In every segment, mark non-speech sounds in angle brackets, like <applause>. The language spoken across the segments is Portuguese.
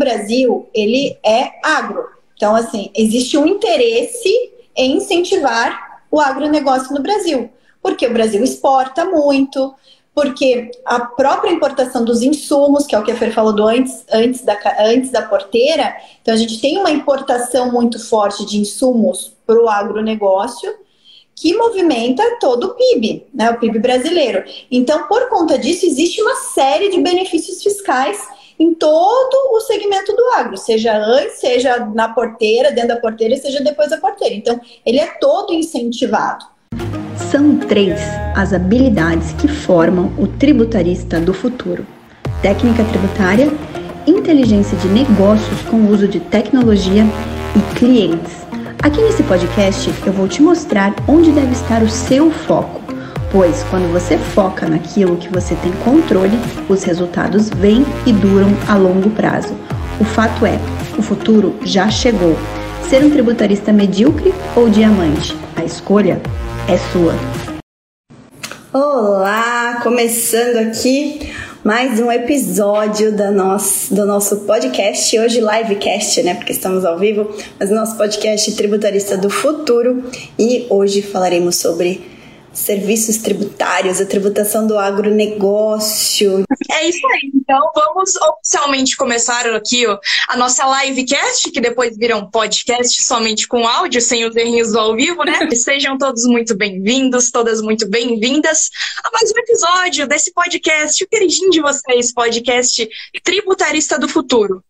Brasil, ele é agro. Então, assim, existe um interesse em incentivar o agronegócio no Brasil, porque o Brasil exporta muito, porque a própria importação dos insumos, que é o que a Fer falou antes, antes, da, antes da porteira, então a gente tem uma importação muito forte de insumos para o agronegócio, que movimenta todo o PIB, né, o PIB brasileiro. Então, por conta disso, existe uma série de benefícios fiscais em todo o segmento do agro, seja antes, seja na porteira, dentro da porteira, seja depois da porteira. Então, ele é todo incentivado. São três as habilidades que formam o tributarista do futuro: técnica tributária, inteligência de negócios com uso de tecnologia e clientes. Aqui nesse podcast eu vou te mostrar onde deve estar o seu foco, pois quando você foca naquilo que você tem controle, os resultados vêm e duram a longo prazo. O fato é, o futuro já chegou. Ser um tributarista medíocre ou diamante? A escolha é sua. Olá, começando aqui mais um episódio da nosso, do nosso podcast, hoje livecast, né? Porque estamos ao vivo, mas nosso podcast Tributarista do Futuro e hoje falaremos sobre serviços tributários, a tributação do agronegócio. É isso aí. Então vamos oficialmente começar aqui ó, a nossa livecast, que depois vira um podcast somente com áudio, sem os errinhos do ao vivo, né? <laughs> Sejam todos muito bem-vindos, todas muito bem-vindas a mais um episódio desse podcast, o queridinho de vocês, podcast Tributarista do Futuro.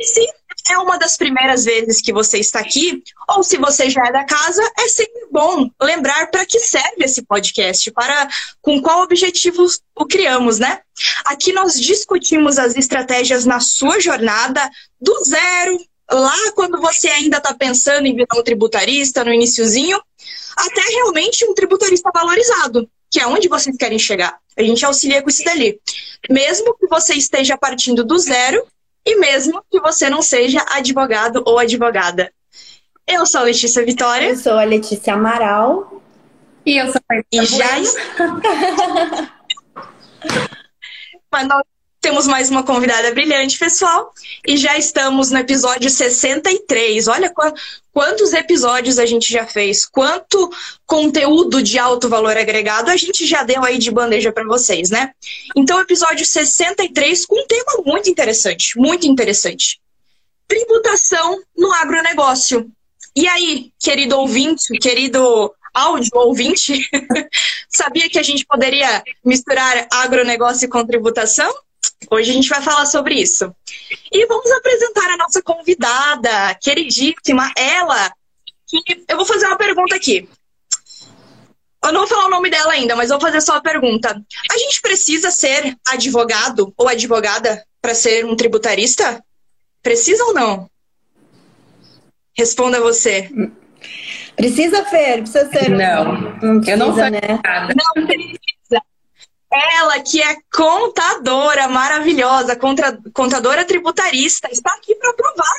Se é uma das primeiras vezes que você está aqui, ou se você já é da casa, é sempre bom lembrar para que serve esse podcast, para com qual objetivo o criamos, né? Aqui nós discutimos as estratégias na sua jornada do zero, lá quando você ainda está pensando em virar um tributarista no iníciozinho, até realmente um tributarista valorizado, que é onde vocês querem chegar. A gente auxilia com isso dali. Mesmo que você esteja partindo do zero, e mesmo que você não seja advogado ou advogada. Eu sou a Letícia Vitória. Eu sou a Letícia Amaral. E eu sou a E já. <laughs> Mas nós temos mais uma convidada brilhante, pessoal. E já estamos no episódio 63. Olha quantos episódios a gente já fez, quanto conteúdo de alto valor agregado a gente já deu aí de bandeja para vocês, né? Então, episódio 63 com um tema muito interessante, muito interessante. Tributação no agronegócio. E aí, querido ouvinte, querido áudio ouvinte, <laughs> sabia que a gente poderia misturar agronegócio com tributação? Hoje a gente vai falar sobre isso. E vamos apresentar a nossa convidada, queridíssima, ela, que eu vou fazer uma pergunta aqui. Eu não vou falar o nome dela ainda, mas vou fazer só a pergunta. A gente precisa ser advogado ou advogada para ser um tributarista? Precisa ou não? Responda você. Precisa, Fer? Precisa ser. Não, não precisa, eu não sou né? Não precisa. Ela, que é contadora maravilhosa, contadora tributarista, está aqui para provar.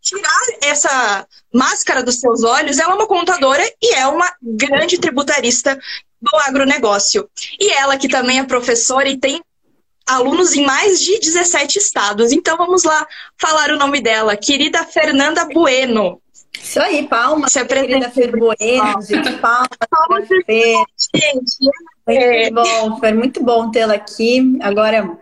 Tirar essa máscara dos seus olhos, ela é uma contadora e é uma grande tributarista do agronegócio. E ela, que também é professora e tem alunos em mais de 17 estados. Então vamos lá falar o nome dela, querida Fernanda Bueno. Isso aí, palmas. Se apresenta Fer Bueno, gente, palmas. palmas Fer. Gente, é. Muito bom, Fer, muito bom tê-la aqui. Agora,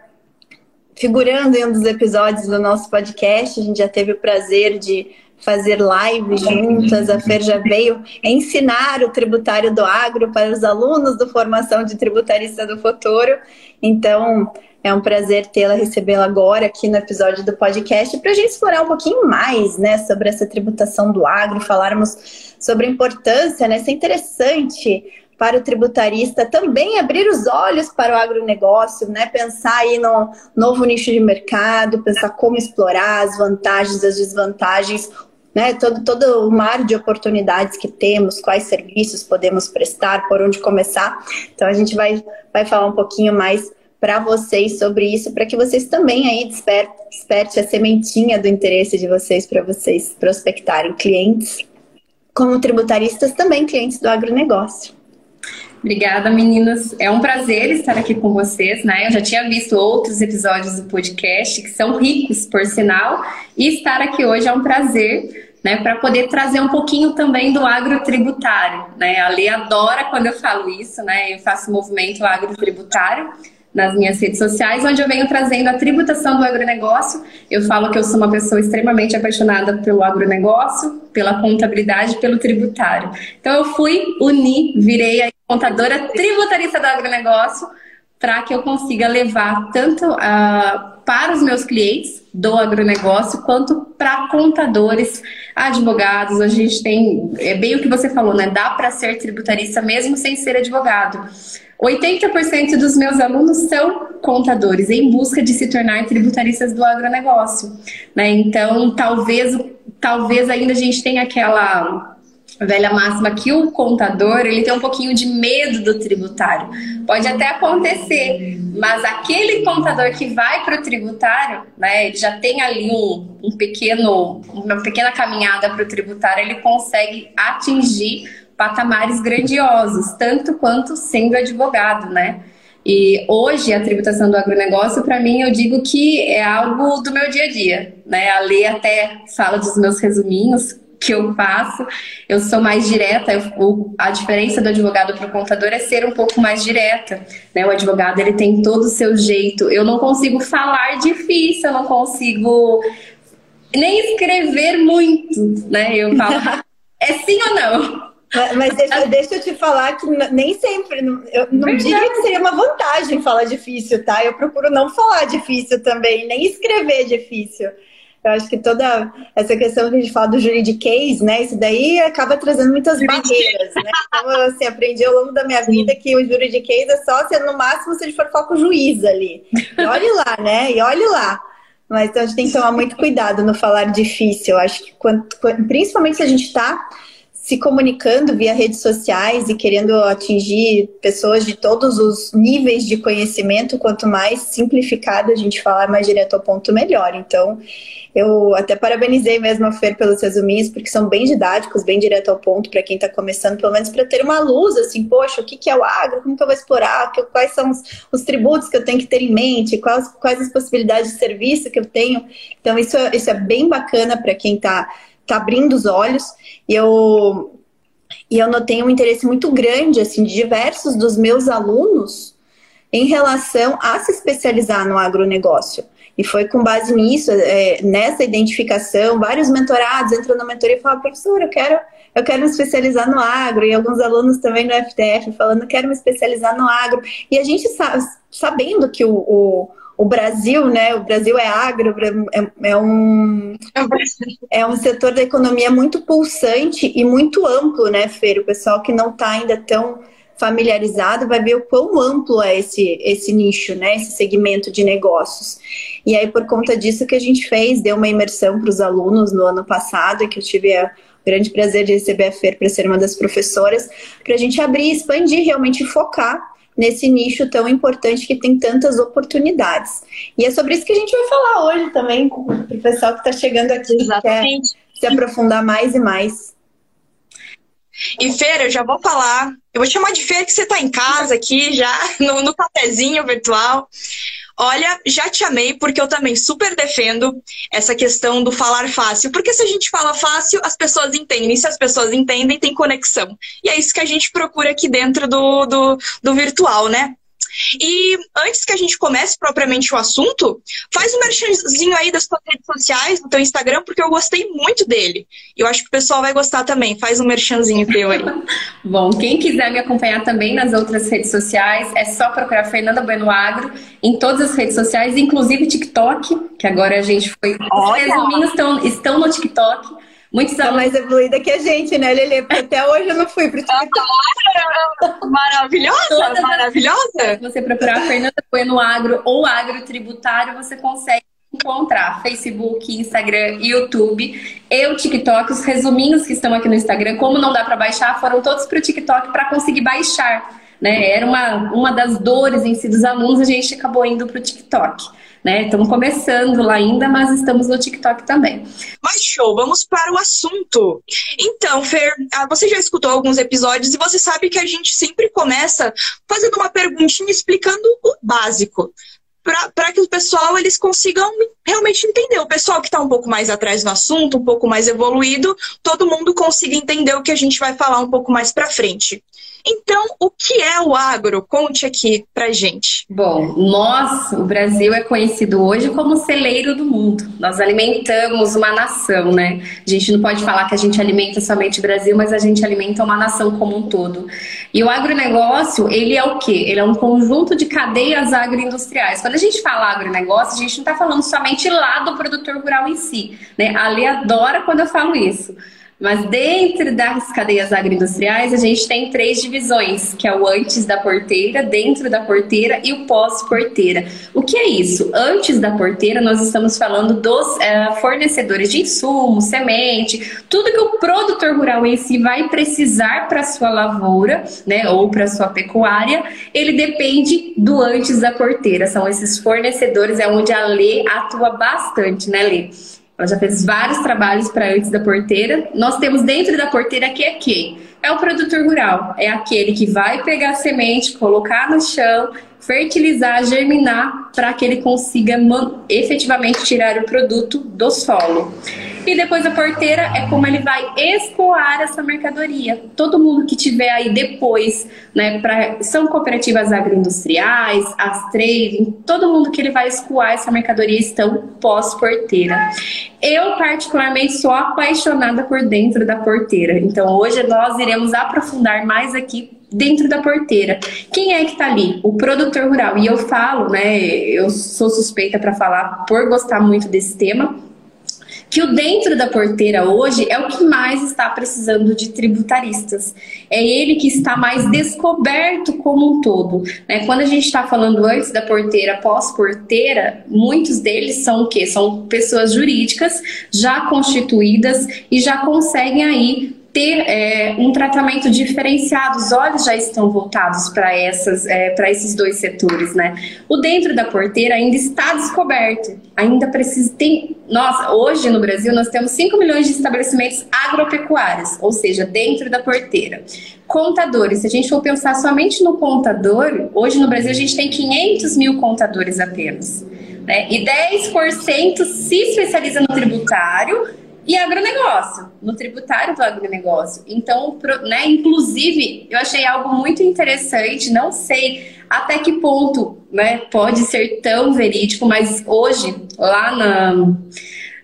figurando em um dos episódios do nosso podcast, a gente já teve o prazer de fazer live juntas. A Fer já veio ensinar o tributário do agro para os alunos do Formação de Tributarista do Futuro. Então, é um prazer tê-la, recebê-la agora aqui no episódio do podcast para a gente explorar um pouquinho mais né, sobre essa tributação do agro, falarmos sobre a importância, né? Isso é interessante para o tributarista também abrir os olhos para o agronegócio, né? Pensar aí no novo nicho de mercado, pensar como explorar as vantagens, as desvantagens, né? Todo, todo o mar de oportunidades que temos, quais serviços podemos prestar, por onde começar. Então a gente vai, vai falar um pouquinho mais para vocês sobre isso, para que vocês também aí desperte, desperte a sementinha do interesse de vocês para vocês prospectarem clientes, como tributaristas também clientes do agronegócio. Obrigada, meninas. É um prazer estar aqui com vocês, né? Eu já tinha visto outros episódios do podcast que são ricos, por sinal, e estar aqui hoje é um prazer, né? Para poder trazer um pouquinho também do agrotributário, né? A Lê adora quando eu falo isso, né? Eu faço movimento agrotributário nas minhas redes sociais, onde eu venho trazendo a tributação do agronegócio. Eu falo que eu sou uma pessoa extremamente apaixonada pelo agronegócio, pela contabilidade, pelo tributário. Então eu fui unir, virei a contadora tributarista do agronegócio para que eu consiga levar tanto uh, para os meus clientes do agronegócio quanto para contadores, advogados. A gente tem, é bem o que você falou, né? Dá para ser tributarista mesmo sem ser advogado. 80% dos meus alunos são contadores em busca de se tornar tributaristas do agronegócio. Né? Então, talvez, talvez ainda a gente tenha aquela velha máxima que o contador ele tem um pouquinho de medo do tributário. Pode até acontecer, mas aquele contador que vai para o tributário, né, ele já tem ali um, um pequeno, uma pequena caminhada para o tributário, ele consegue atingir patamares grandiosos, tanto quanto sendo advogado, né? E hoje a tributação do agronegócio, para mim, eu digo que é algo do meu dia a dia, né? A lei até fala dos meus resuminhos que eu faço, eu sou mais direta, eu, a diferença do advogado para o contador é ser um pouco mais direta, né? O advogado, ele tem todo o seu jeito, eu não consigo falar difícil, eu não consigo nem escrever muito, né? Eu falo, <laughs> é sim ou não? Mas deixa, <laughs> deixa, eu te falar que nem sempre, eu não diria que seria uma vantagem falar difícil, tá? Eu procuro não falar difícil também, nem escrever difícil. Eu acho que toda essa questão que a gente fala do juridiquês, né? Isso daí acaba trazendo muitas barreiras, né? Então, eu assim, aprendi ao longo da minha vida que o juridiquês é só se no máximo se a gente for falar com o juiz ali. E olhe lá, né? E olhe lá. Mas então, a gente tem que tomar muito cuidado no falar difícil. Eu acho que quando, principalmente se a gente está se comunicando via redes sociais e querendo atingir pessoas de todos os níveis de conhecimento, quanto mais simplificado a gente falar, mais direto ao ponto, melhor. Então, eu até parabenizei mesmo a Fer pelos resuminhos, porque são bem didáticos, bem direto ao ponto para quem está começando, pelo menos para ter uma luz, assim, poxa, o que, que é o agro, como que eu vou explorar, quais são os, os tributos que eu tenho que ter em mente, quais, quais as possibilidades de serviço que eu tenho. Então, isso, é, isso é bem bacana para quem está tá abrindo os olhos. E eu, e eu notei um interesse muito grande, assim, de diversos dos meus alunos em relação a se especializar no agronegócio. E foi com base nisso, é, nessa identificação, vários mentorados entram na mentoria e falam, professor, eu quero, eu quero me especializar no agro, e alguns alunos também no FTF falando, quero me especializar no agro. E a gente sabe, sabendo que o, o o Brasil, né? O Brasil é agro, é, é, um é um setor da economia muito pulsante e muito amplo, né, Fer? O pessoal que não está ainda tão familiarizado vai ver o quão amplo é esse, esse nicho, né? Esse segmento de negócios. E aí, por conta disso que a gente fez, deu uma imersão para os alunos no ano passado, que eu tive a grande prazer de receber a Fer para ser uma das professoras, para a gente abrir, expandir, realmente focar nesse nicho tão importante que tem tantas oportunidades. E é sobre isso que a gente vai falar hoje também com o pessoal que está chegando aqui, Exatamente. quer se aprofundar mais e mais. E Feira, eu já vou falar. Eu vou chamar de Feira que você está em casa aqui já, <laughs> no, no cafezinho virtual. Olha, já te amei, porque eu também super defendo essa questão do falar fácil. Porque se a gente fala fácil, as pessoas entendem. E se as pessoas entendem, tem conexão. E é isso que a gente procura aqui dentro do, do, do virtual, né? E antes que a gente comece propriamente o assunto, faz um merchanzinho aí das suas redes sociais, do teu Instagram, porque eu gostei muito dele. Eu acho que o pessoal vai gostar também. Faz um merchanzinho teu aí. <laughs> Bom, quem quiser me acompanhar também nas outras redes sociais, é só procurar Fernanda Bueno Agro em todas as redes sociais, inclusive TikTok, que agora a gente foi. Os resuminhos estão, estão no TikTok. Muitos tá mais evoluída que a gente, né, Lelê? Porque até hoje eu não fui pro TikTok. maravilhosa, Todas maravilhosa. Se você procurar Fernanda Bueno Agro ou Agro Tributário, você consegue encontrar Facebook, Instagram, YouTube e o TikTok. Os resuminhos que estão aqui no Instagram, como não dá para baixar, foram todos para o TikTok para conseguir baixar. Né? Era uma, uma das dores em si dos alunos, a gente acabou indo para o TikTok. Né? Estamos começando lá ainda, mas estamos no TikTok também. Mas show, vamos para o assunto. Então, Fer, ah, você já escutou alguns episódios e você sabe que a gente sempre começa fazendo uma perguntinha explicando o básico para que o pessoal eles consigam realmente entender. O pessoal que está um pouco mais atrás no assunto, um pouco mais evoluído, todo mundo consiga entender o que a gente vai falar um pouco mais para frente. Então, o que é o agro? Conte aqui pra gente. Bom, nós, o Brasil é conhecido hoje como celeiro do mundo. Nós alimentamos uma nação, né? A gente não pode falar que a gente alimenta somente o Brasil, mas a gente alimenta uma nação como um todo. E o agronegócio, ele é o quê? Ele é um conjunto de cadeias agroindustriais. Quando a gente fala agronegócio, a gente não está falando somente lá do produtor rural em si, né? A Lê adora quando eu falo isso. Mas dentro das cadeias agroindustriais, a gente tem três divisões, que é o antes da porteira, dentro da porteira e o pós-porteira. O que é isso? Antes da porteira, nós estamos falando dos é, fornecedores de insumos, semente, tudo que o produtor rural em si vai precisar para sua lavoura, né, ou para sua pecuária, ele depende do antes da porteira. São esses fornecedores, é onde a lei atua bastante, né, Lê? Ela já fez vários trabalhos para antes da porteira. Nós temos dentro da porteira que é quem? É o produtor rural. É aquele que vai pegar a semente, colocar no chão, fertilizar, germinar, para que ele consiga efetivamente tirar o produto do solo. E depois a porteira é como ele vai escoar essa mercadoria. Todo mundo que tiver aí depois, né, pra, são cooperativas agroindustriais, as trading, todo mundo que ele vai escoar essa mercadoria estão pós-porteira. Eu, particularmente, sou apaixonada por dentro da porteira. Então, hoje nós iremos aprofundar mais aqui dentro da porteira. Quem é que está ali? O produtor rural. E eu falo, né? Eu sou suspeita para falar por gostar muito desse tema que o dentro da porteira hoje é o que mais está precisando de tributaristas. É ele que está mais descoberto como um todo. Né? Quando a gente está falando antes da porteira, pós-porteira, muitos deles são o quê? São pessoas jurídicas já constituídas e já conseguem aí ter é, um tratamento diferenciado. Os olhos já estão voltados para essas, é, para esses dois setores, né? O dentro da porteira ainda está descoberto, ainda precisa tem. Nossa, hoje no Brasil nós temos 5 milhões de estabelecimentos agropecuários, ou seja, dentro da porteira. Contadores, se a gente for pensar somente no contador, hoje no Brasil a gente tem 500 mil contadores apenas. Né? E 10% se especializa no tributário e agronegócio, no tributário do agronegócio. Então, né, inclusive, eu achei algo muito interessante, não sei até que ponto né, pode ser tão verídico, mas hoje, lá na,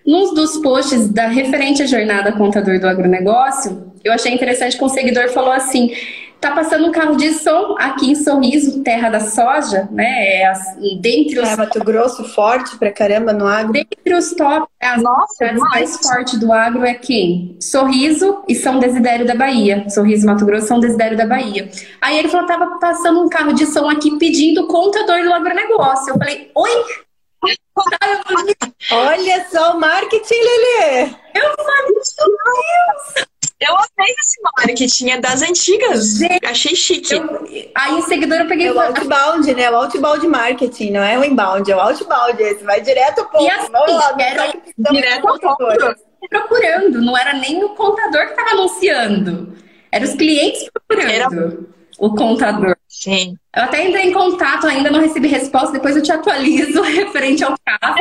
num dos posts da referente à jornada contador do agronegócio, eu achei interessante que um seguidor falou assim Tá passando um carro de som aqui em Sorriso, terra da soja, né? É, dentre os. É, Mato Grosso forte pra caramba no agro. Dentre os top, as Nossa, mais fortes do agro é quem? Sorriso e São Desidério da Bahia. Sorriso, Mato Grosso, São Desidério da Bahia. Aí ele falou: tava passando um carro de som aqui pedindo contador do agronegócio. Eu falei: oi? Olha só o marketing, Lelê! Eu falei, meu Deus! Eu amei esse marketing, é das antigas. Gente, Achei chique. Eu, aí o seguidor eu peguei. É o outbound, né? O outbound marketing, não é o inbound, é o outbound. Esse vai direto ao ponto. E assim, Vamos lá, era direto ao ponto. Procurando, não era nem o contador que estava anunciando. Era os clientes procurando era... o contador. Sim. Eu até entrei em contato, ainda não recebi resposta, depois eu te atualizo <laughs> referente ao caso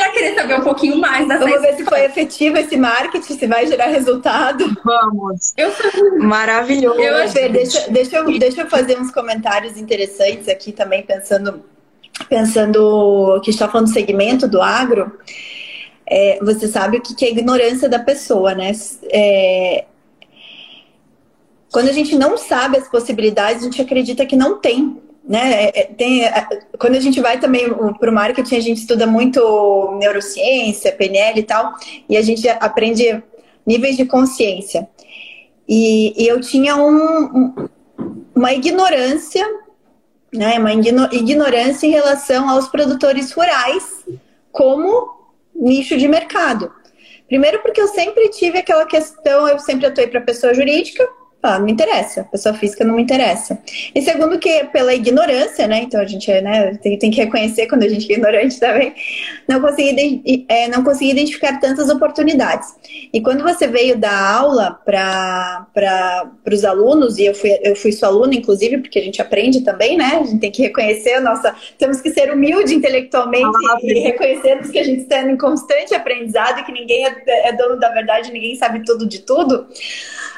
para querer saber um pouquinho mais dessa Vamos ver se foi efetivo esse marketing, se vai gerar resultado. Vamos. Eu Maravilhoso. Eu, Fê, deixa, deixa, eu, deixa eu fazer uns comentários interessantes aqui também, pensando, pensando que está falando do segmento do agro. É, você sabe o que é ignorância da pessoa, né? É, quando a gente não sabe as possibilidades, a gente acredita que não tem né? É, é, tem, é, quando a gente vai também para o marketing, a gente estuda muito neurociência, PNL e tal, e a gente aprende níveis de consciência. E, e eu tinha um, uma ignorância, né? Uma ignorância em relação aos produtores rurais como nicho de mercado. Primeiro porque eu sempre tive aquela questão, eu sempre atuei para pessoa jurídica, ah, não me interessa, pessoa física não me interessa. E segundo que pela ignorância, né? Então a gente né, tem, tem que reconhecer quando a gente é ignorante também, não consegui, é, não consegui identificar tantas oportunidades. E quando você veio dar aula para os alunos, e eu fui, eu fui sua aluna, inclusive, porque a gente aprende também, né? A gente tem que reconhecer a nossa. Temos que ser humilde intelectualmente ah, e reconhecermos que a gente está em constante aprendizado e que ninguém é, é dono da verdade, ninguém sabe tudo de tudo.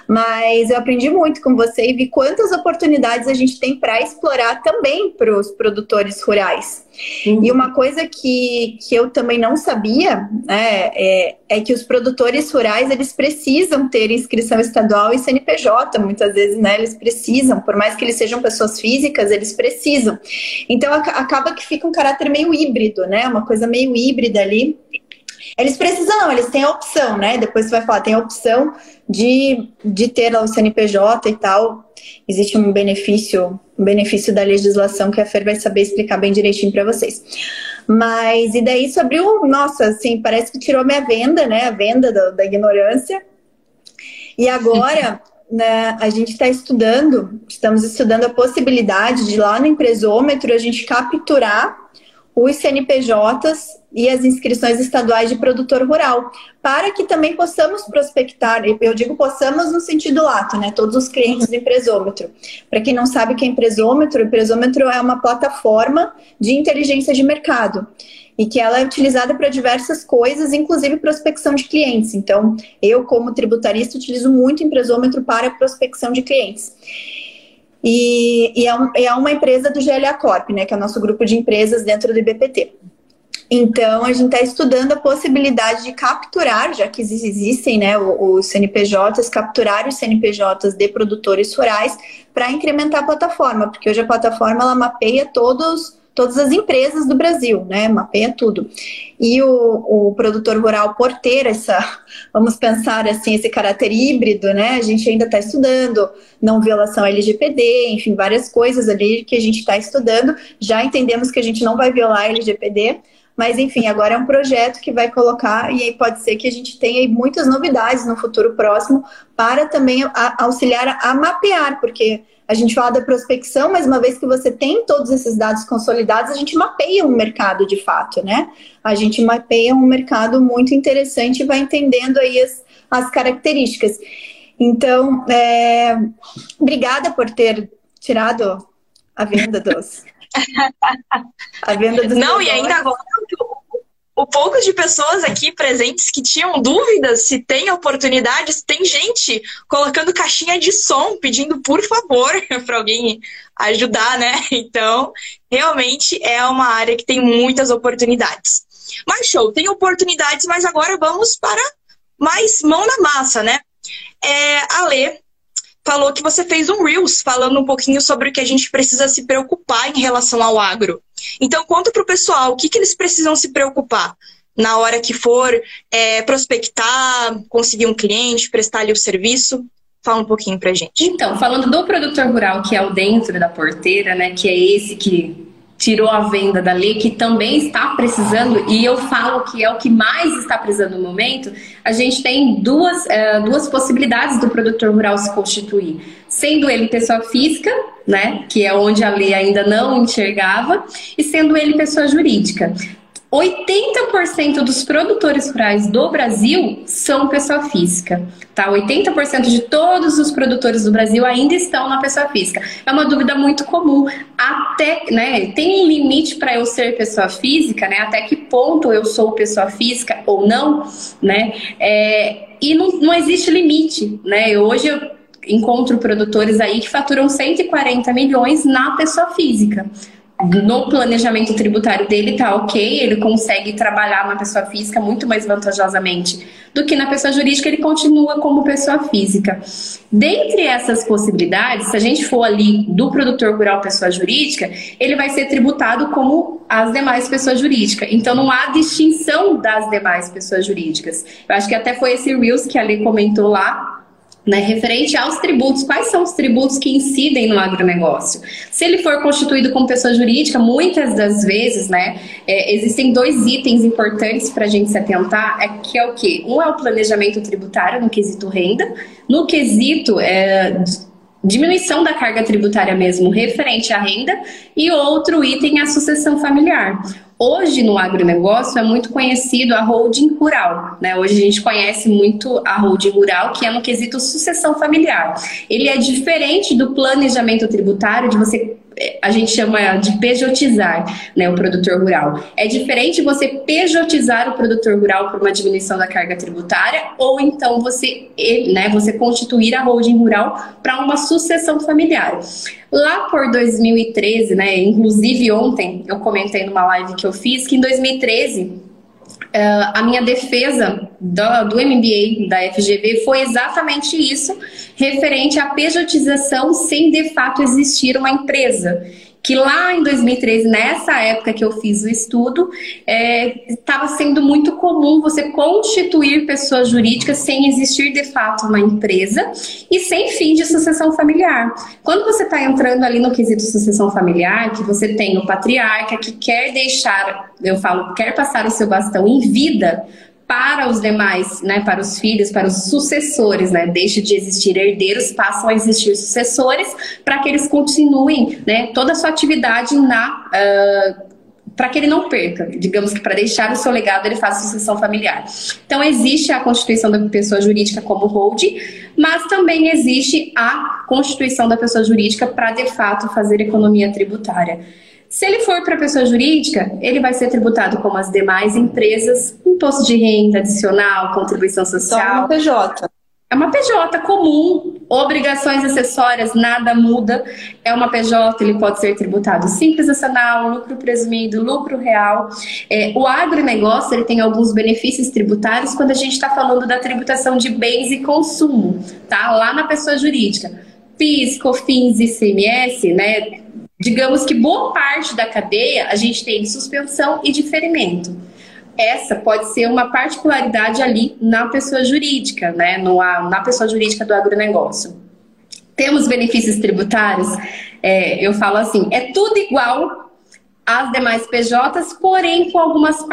Mas eu aprendi muito com você e vi quantas oportunidades a gente tem para explorar também para os produtores rurais. Uhum. E uma coisa que, que eu também não sabia né, é, é que os produtores rurais eles precisam ter inscrição estadual e CNPJ, muitas vezes, né? Eles precisam, por mais que eles sejam pessoas físicas, eles precisam. Então acaba que fica um caráter meio híbrido, né? Uma coisa meio híbrida ali. Eles precisam, não, eles têm a opção, né? Depois você vai falar, tem a opção de, de ter o CNPJ e tal. Existe um benefício, um benefício da legislação que a Fer vai saber explicar bem direitinho para vocês. Mas, e daí isso abriu, nossa, assim, parece que tirou minha venda, né? A venda da, da ignorância. E agora, <laughs> né, a gente está estudando, estamos estudando a possibilidade de lá no empresômetro a gente capturar os CNPJs e as inscrições estaduais de produtor rural, para que também possamos prospectar, eu digo possamos no sentido lato, né, todos os clientes do empresômetro. Para quem não sabe o que é empresômetro, o empresômetro é uma plataforma de inteligência de mercado e que ela é utilizada para diversas coisas, inclusive prospecção de clientes. Então, eu como tributarista utilizo muito o empresômetro para prospecção de clientes. E, e é, um, é, uma empresa do GLA Corp, né, que é o nosso grupo de empresas dentro do IBPT. Então, a gente está estudando a possibilidade de capturar, já que existem né, os CNPJs, capturar os CNPJs de produtores rurais para incrementar a plataforma, porque hoje a plataforma ela mapeia todos todas as empresas do Brasil, né? Mapeia tudo. E o, o produtor rural, por ter essa, vamos pensar assim, esse caráter híbrido, né? A gente ainda está estudando não violação LGPD, enfim, várias coisas ali que a gente está estudando. Já entendemos que a gente não vai violar LGPD, mas enfim, agora é um projeto que vai colocar e aí pode ser que a gente tenha muitas novidades no futuro próximo para também auxiliar a mapear, porque a gente fala da prospecção, mas uma vez que você tem todos esses dados consolidados, a gente mapeia um mercado de fato, né? A gente mapeia um mercado muito interessante e vai entendendo aí as, as características. Então, é, obrigada por ter tirado a venda dos. A venda dos. Não, e ainda agora o pouco de pessoas aqui presentes que tinham dúvidas se tem oportunidades, tem gente colocando caixinha de som, pedindo por favor <laughs> para alguém ajudar, né? Então, realmente é uma área que tem muitas oportunidades. Mas show, tem oportunidades, mas agora vamos para mais mão na massa, né? É, a Lê falou que você fez um Reels falando um pouquinho sobre o que a gente precisa se preocupar em relação ao agro. Então, conta para o pessoal o que, que eles precisam se preocupar na hora que for é, prospectar, conseguir um cliente, prestar ali o serviço. Fala um pouquinho para gente. Então, falando do produtor rural, que é o dentro da porteira, né, que é esse que tirou a venda da lei, que também está precisando, e eu falo que é o que mais está precisando no momento, a gente tem duas, é, duas possibilidades do produtor rural se constituir. Sendo ele pessoa física, né, que é onde a lei ainda não enxergava, e sendo ele pessoa jurídica. 80% dos produtores rurais do Brasil são pessoa física, tá? 80% de todos os produtores do Brasil ainda estão na pessoa física. É uma dúvida muito comum. Até, né, tem um limite para eu ser pessoa física, né? Até que ponto eu sou pessoa física ou não, né? É, e não, não existe limite, né? Hoje eu encontro produtores aí que faturam 140 milhões na pessoa física no planejamento tributário dele tá ok, ele consegue trabalhar na pessoa física muito mais vantajosamente do que na pessoa jurídica, ele continua como pessoa física. Dentre essas possibilidades, se a gente for ali do produtor rural pessoa jurídica, ele vai ser tributado como as demais pessoas jurídicas. Então não há distinção das demais pessoas jurídicas. Eu acho que até foi esse Reels que a comentou lá, né, referente aos tributos, quais são os tributos que incidem no agronegócio? Se ele for constituído como pessoa jurídica, muitas das vezes, né, é, existem dois itens importantes para a gente se atentar, é, que é o que? Um é o planejamento tributário no quesito renda, no quesito é, diminuição da carga tributária mesmo referente à renda, e outro item é a sucessão familiar. Hoje no agronegócio é muito conhecido a holding rural, né? Hoje a gente conhece muito a holding rural, que é no quesito sucessão familiar. Ele é diferente do planejamento tributário de você a gente chama de pejotizar né, o produtor rural. É diferente você pejotizar o produtor rural por uma diminuição da carga tributária ou então você, né, você constituir a holding rural para uma sucessão familiar. Lá por 2013, né, inclusive ontem eu comentei numa live que eu fiz que em 2013 Uh, a minha defesa do, do, MBA da FGV foi exatamente isso, referente à pejotização sem de fato existir uma empresa que lá em 2013, nessa época que eu fiz o estudo, estava é, sendo muito comum você constituir pessoas jurídicas sem existir de fato uma empresa e sem fim de sucessão familiar. Quando você está entrando ali no quesito sucessão familiar, que você tem o patriarca que quer deixar, eu falo, quer passar o seu bastão em vida para os demais, né, para os filhos, para os sucessores, né, deixa de existir herdeiros, passam a existir sucessores, para que eles continuem, né, toda a sua atividade na uh, para que ele não perca, digamos que para deixar o seu legado ele faça sucessão familiar. Então existe a constituição da pessoa jurídica como holding, mas também existe a constituição da pessoa jurídica para de fato fazer economia tributária. Se ele for para pessoa jurídica, ele vai ser tributado como as demais empresas, imposto de renda adicional, contribuição social. Só uma PJ. É uma PJ comum, obrigações acessórias, nada muda. É uma PJ, ele pode ser tributado simples nacional, lucro presumido, lucro real. É, o agronegócio ele tem alguns benefícios tributários quando a gente está falando da tributação de bens e consumo, tá? Lá na pessoa jurídica. PIS, COFINS e ICMS, né? Digamos que boa parte da cadeia a gente tem suspensão e diferimento. Essa pode ser uma particularidade ali na pessoa jurídica, né? No, na pessoa jurídica do agronegócio. Temos benefícios tributários, é, eu falo assim, é tudo igual às demais PJs, porém com algumas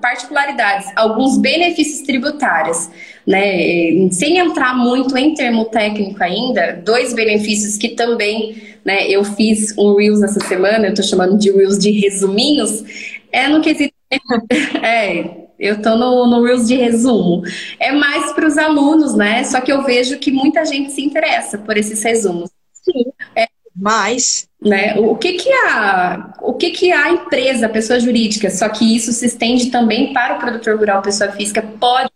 particularidades, alguns benefícios tributários. Né? Sem entrar muito em termo técnico ainda, dois benefícios que também né, eu fiz um Reels essa semana, eu estou chamando de Reels de resuminhos, é no quesito. <laughs> é, eu estou no, no Reels de resumo. É mais para os alunos, né? Só que eu vejo que muita gente se interessa por esses resumos. Sim. É, mas né? O que que a o que que a empresa, a pessoa jurídica, só que isso se estende também para o produtor rural, pessoa física, pode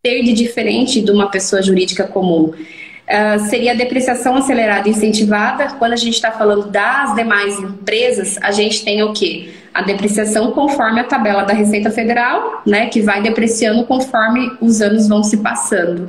ter de diferente de uma pessoa jurídica comum. Uh, seria a depreciação acelerada incentivada. Quando a gente está falando das demais empresas, a gente tem o quê? A depreciação conforme a tabela da Receita Federal, né, que vai depreciando conforme os anos vão se passando.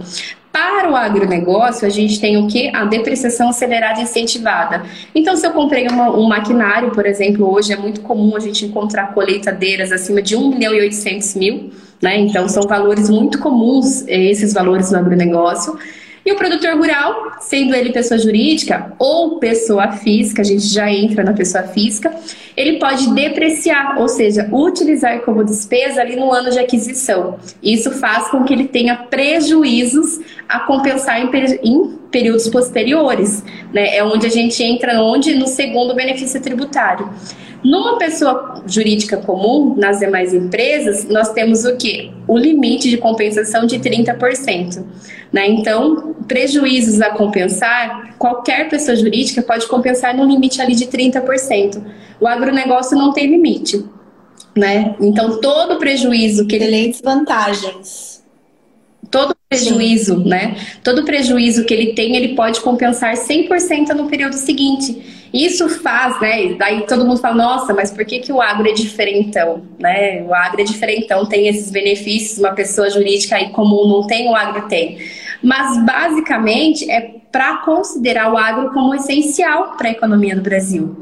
Para o agronegócio, a gente tem o que? A depreciação acelerada incentivada. Então, se eu comprei uma, um maquinário, por exemplo, hoje é muito comum a gente encontrar colheitadeiras acima de 1 milhão e 800 mil, né? Então, são valores muito comuns, eh, esses valores no agronegócio. E o produtor rural, sendo ele pessoa jurídica ou pessoa física, a gente já entra na pessoa física, ele pode depreciar, ou seja, utilizar como despesa ali no ano de aquisição. Isso faz com que ele tenha prejuízos a compensar em, em períodos posteriores, né? É onde a gente entra onde no segundo benefício tributário. Numa pessoa jurídica comum, nas demais empresas, nós temos o que? O limite de compensação de 30%. Né? Então, prejuízos a compensar, qualquer pessoa jurídica pode compensar no limite ali de 30%. O agronegócio não tem limite. Né? Então, todo prejuízo que ele. Excelentes vantagens. Todo prejuízo, Sim. né? Todo prejuízo que ele tem, ele pode compensar 100% no período seguinte. Isso faz, né? Daí todo mundo fala, nossa, mas por que, que o agro é diferentão? Né? O agro é diferentão, tem esses benefícios, uma pessoa jurídica aí comum não tem, o agro tem. Mas basicamente é para considerar o agro como essencial para a economia do Brasil.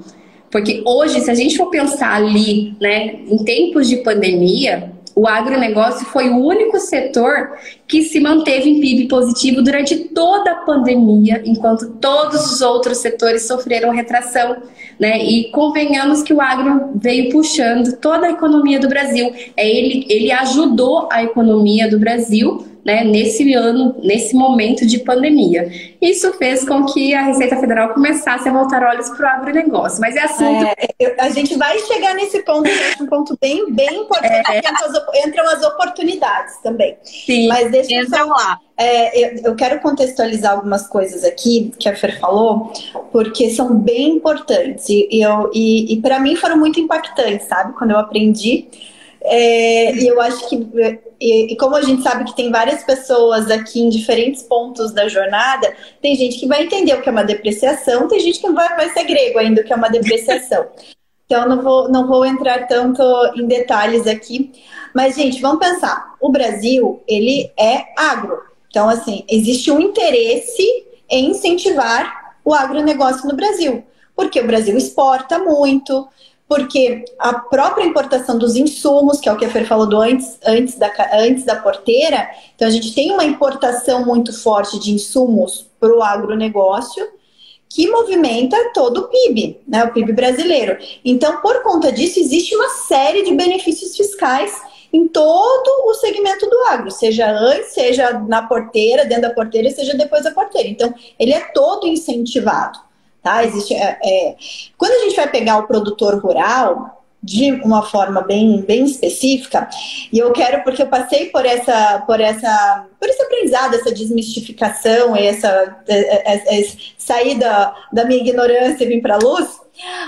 Porque hoje, se a gente for pensar ali, né, em tempos de pandemia, o agronegócio foi o único setor que se manteve em PIB positivo durante toda a pandemia, enquanto todos os outros setores sofreram retração. Né? E convenhamos que o agro veio puxando toda a economia do Brasil. É, ele, ele ajudou a economia do Brasil né, nesse ano, nesse momento de pandemia. Isso fez com que a Receita Federal começasse a voltar olhos para o agronegócio. Mas é assunto. É, a gente vai chegar nesse ponto, é um ponto bem, bem importante, é. entram as oportunidades também. Sim, Mas deixa entram lá. É, eu, eu, quero contextualizar algumas coisas aqui que a Fer falou, porque são bem importantes e, eu, e, e para mim foram muito impactantes, sabe? Quando eu aprendi. É, e eu acho que, e, e, como a gente sabe que tem várias pessoas aqui em diferentes pontos da jornada, tem gente que vai entender o que é uma depreciação, tem gente que vai, vai ser grego ainda o que é uma depreciação. Então, não vou, não vou entrar tanto em detalhes aqui. Mas, gente, vamos pensar. O Brasil, ele é agro. Então, assim, existe um interesse em incentivar o agronegócio no Brasil. Porque o Brasil exporta muito, porque a própria importação dos insumos, que é o que a Fer falou antes, antes, da, antes da porteira, então a gente tem uma importação muito forte de insumos para o agronegócio, que movimenta todo o PIB, né, o PIB brasileiro. Então, por conta disso, existe uma série de benefícios fiscais em todo o segmento do agro, seja antes, seja na porteira, dentro da porteira, seja depois da porteira. Então, ele é todo incentivado. Tá? Existe, é, é, quando a gente vai pegar o produtor rural, de uma forma bem, bem específica, e eu quero, porque eu passei por essa, por essa, por esse aprendizado, essa desmistificação, essa, essa, essa sair da, da minha ignorância e vir para a luz,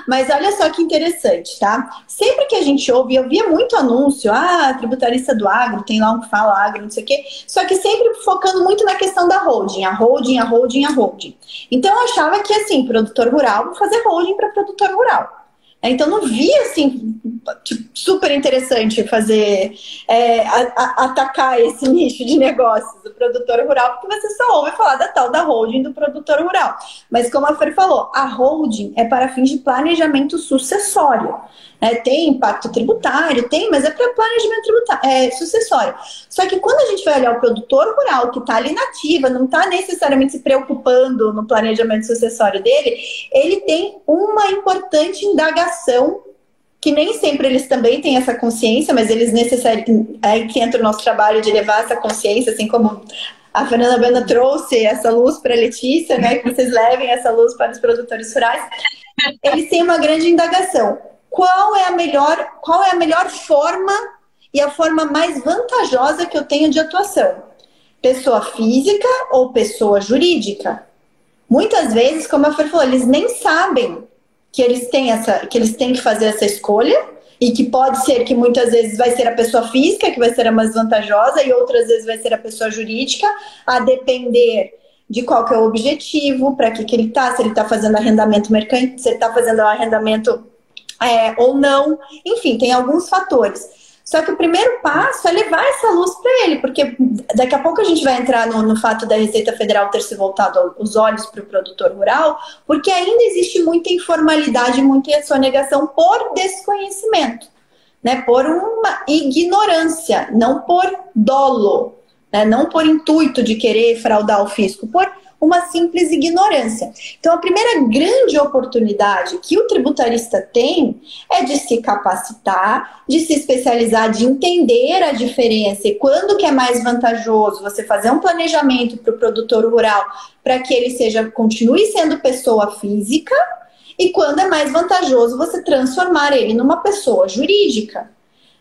mas olha só que interessante, tá? Sempre que a gente ouve, eu via muito anúncio, ah, tributarista do agro, tem lá um que fala agro, não sei o quê, só que sempre focando muito na questão da holding, a holding, a holding, a holding. Então eu achava que assim, produtor rural, vou fazer holding para produtor rural. Então não via assim super interessante fazer é, a, a, atacar esse nicho de negócios do produtor rural, porque você só ouve falar da tal da holding do produtor rural. Mas como a Fer falou, a holding é para fins de planejamento sucessório. É, tem impacto tributário, tem, mas é para planejamento tributário, é, sucessório. Só que quando a gente vai olhar o produtor rural que está ali nativa, não está necessariamente se preocupando no planejamento sucessório dele, ele tem uma importante indagação que nem sempre eles também têm essa consciência, mas eles necessariamente é que entra o nosso trabalho de levar essa consciência, assim como a Fernanda Banda trouxe essa luz para a Letícia, né? Que vocês levem essa luz para os produtores rurais. Eles têm uma grande indagação qual é a melhor, qual é a melhor forma e a forma mais vantajosa que eu tenho de atuação? Pessoa física ou pessoa jurídica? Muitas vezes, como a Fer falou, eles nem sabem que eles têm essa, que eles têm que fazer essa escolha e que pode ser que muitas vezes vai ser a pessoa física que vai ser a mais vantajosa e outras vezes vai ser a pessoa jurídica, a depender de qual que é o objetivo, para que, que ele está, se ele está fazendo arrendamento mercantil, se ele está fazendo arrendamento é, ou não. Enfim, tem alguns fatores. Só que o primeiro passo é levar essa luz para ele, porque daqui a pouco a gente vai entrar no, no fato da Receita Federal ter se voltado os olhos para o produtor rural, porque ainda existe muita informalidade, muita sonegação por desconhecimento, né? Por uma ignorância, não por dolo, né? não por intuito de querer fraudar o fisco, por uma simples ignorância. Então, a primeira grande oportunidade que o tributarista tem é de se capacitar, de se especializar, de entender a diferença e quando que é mais vantajoso você fazer um planejamento para o produtor rural para que ele seja continue sendo pessoa física e quando é mais vantajoso você transformar ele numa pessoa jurídica.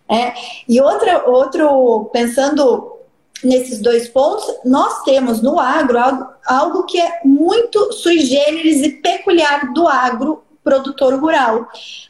É. E outra, outro, pensando nesses dois pontos, nós temos no agro algo, algo que é muito sui generis e peculiar do agro produtor rural.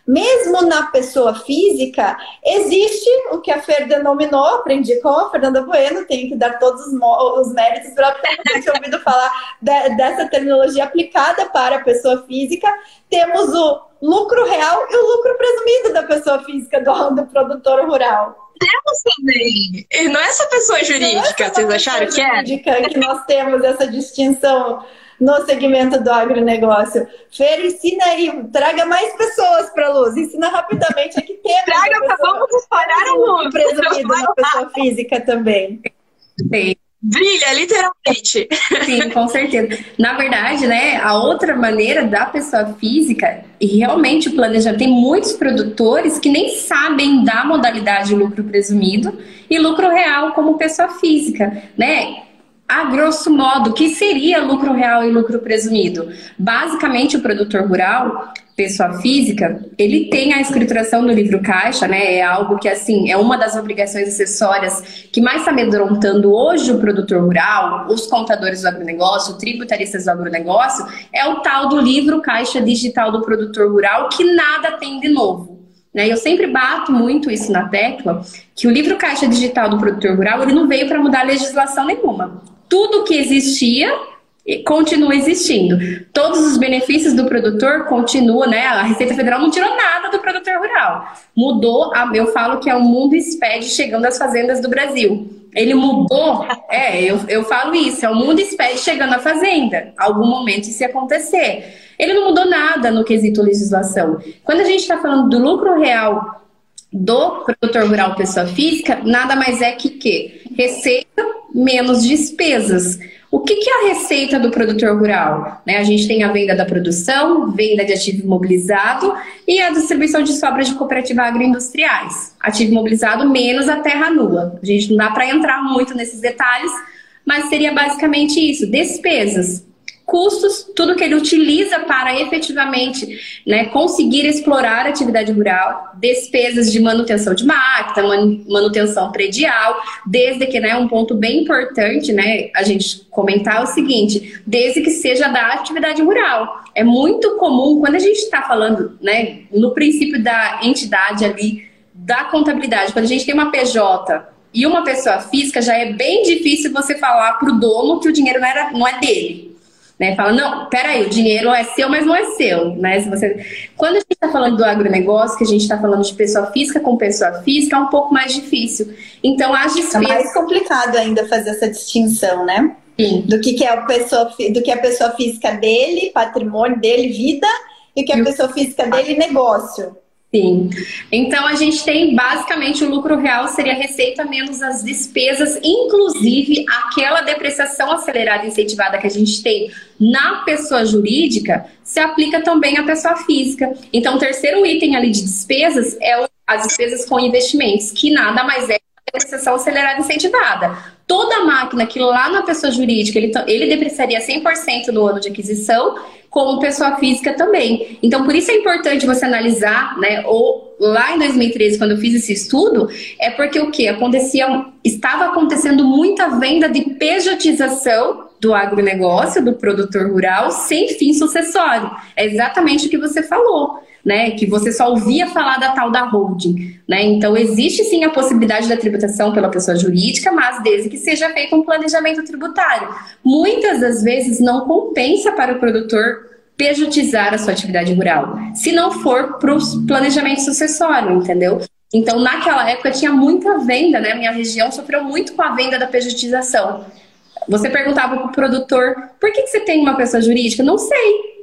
Mesmo na pessoa física, existe o que a Fer denominou, aprendi com a Fernanda Bueno, tenho que dar todos os, os méritos para ter ouvido falar de, dessa terminologia aplicada para a pessoa física. Temos o lucro real e o lucro presumido da pessoa física do, do produtor rural temos também. E não é essa pessoa jurídica, é vocês acharam que é? Jurídica que nós temos essa distinção no segmento do agronegócio. Fer, ensina aí, traga mais pessoas para a luz, ensina rapidamente aqui tem. Traga, vamos espalhar a luz. Presumido na pessoa física também. Sim. Brilha, literalmente. Sim, com certeza. Na verdade, né, a outra maneira da pessoa física, e realmente o planejamento, tem muitos produtores que nem sabem da modalidade lucro presumido e lucro real como pessoa física, né? A grosso modo, o que seria lucro real e lucro presumido? Basicamente, o produtor rural, pessoa física, ele tem a escrituração do livro caixa, né? É algo que, assim, é uma das obrigações acessórias que mais está amedrontando hoje o produtor rural, os contadores do agronegócio, tributaristas do agronegócio, é o tal do livro caixa digital do produtor rural, que nada tem de novo. Né? Eu sempre bato muito isso na tecla, que o livro caixa digital do produtor rural ele não veio para mudar legislação nenhuma tudo que existia continua existindo. Todos os benefícios do produtor continuam, né? A Receita Federal não tirou nada do produtor rural. Mudou, a, eu falo que é o mundo SPED chegando às fazendas do Brasil. Ele mudou, é, eu, eu falo isso, é o mundo SPED chegando à fazenda. Algum momento isso ia acontecer. Ele não mudou nada no quesito legislação. Quando a gente está falando do lucro real do produtor rural pessoa física, nada mais é que que receita menos despesas. O que, que é a receita do produtor rural? Né, a gente tem a venda da produção, venda de ativo imobilizado e a distribuição de sobras de cooperativa agroindustriais. Ativo imobilizado menos a terra nua. A gente não dá para entrar muito nesses detalhes, mas seria basicamente isso: despesas custos, tudo que ele utiliza para efetivamente né, conseguir explorar a atividade rural, despesas de manutenção de máquina, manutenção predial, desde que, né, um ponto bem importante, né, a gente comentar é o seguinte, desde que seja da atividade rural. É muito comum, quando a gente está falando, né, no princípio da entidade ali, da contabilidade, quando a gente tem uma PJ e uma pessoa física, já é bem difícil você falar para o dono que o dinheiro não, era, não é dele né? Fala, não, peraí, o dinheiro é seu, mas não é seu, né? Se você... Quando a gente está falando do agronegócio, que a gente está falando de pessoa física com pessoa física, é um pouco mais difícil. Então, as despesas... É mais complicado ainda fazer essa distinção, né? Sim. Do que, que é a pessoa, do que é a pessoa física dele, patrimônio dele, vida, e o que é a pessoa física dele, negócio. Sim. Então a gente tem basicamente o lucro real seria receita menos as despesas, inclusive aquela depreciação acelerada incentivada que a gente tem na pessoa jurídica, se aplica também à pessoa física. Então o terceiro item ali de despesas é as despesas com investimentos, que nada mais é depreciação acelerada incentivada. Toda máquina que lá na pessoa jurídica ele, ele depreciaria 100% no ano de aquisição, como pessoa física também. Então, por isso é importante você analisar, né? Ou lá em 2013, quando eu fiz esse estudo, é porque o que acontecia, estava acontecendo muita venda de pejotização do agronegócio, do produtor rural, sem fim sucessório. É exatamente o que você falou né, que você só ouvia falar da tal da holding, né? Então existe sim a possibilidade da tributação pela pessoa jurídica, mas desde que seja feito um planejamento tributário. Muitas das vezes não compensa para o produtor pejutizar a sua atividade rural, se não for para o planejamento sucessório, entendeu? Então, naquela época tinha muita venda, né? Minha região sofreu muito com a venda da pejutização. Você perguntava para o produtor, por que, que você tem uma pessoa jurídica? Não sei.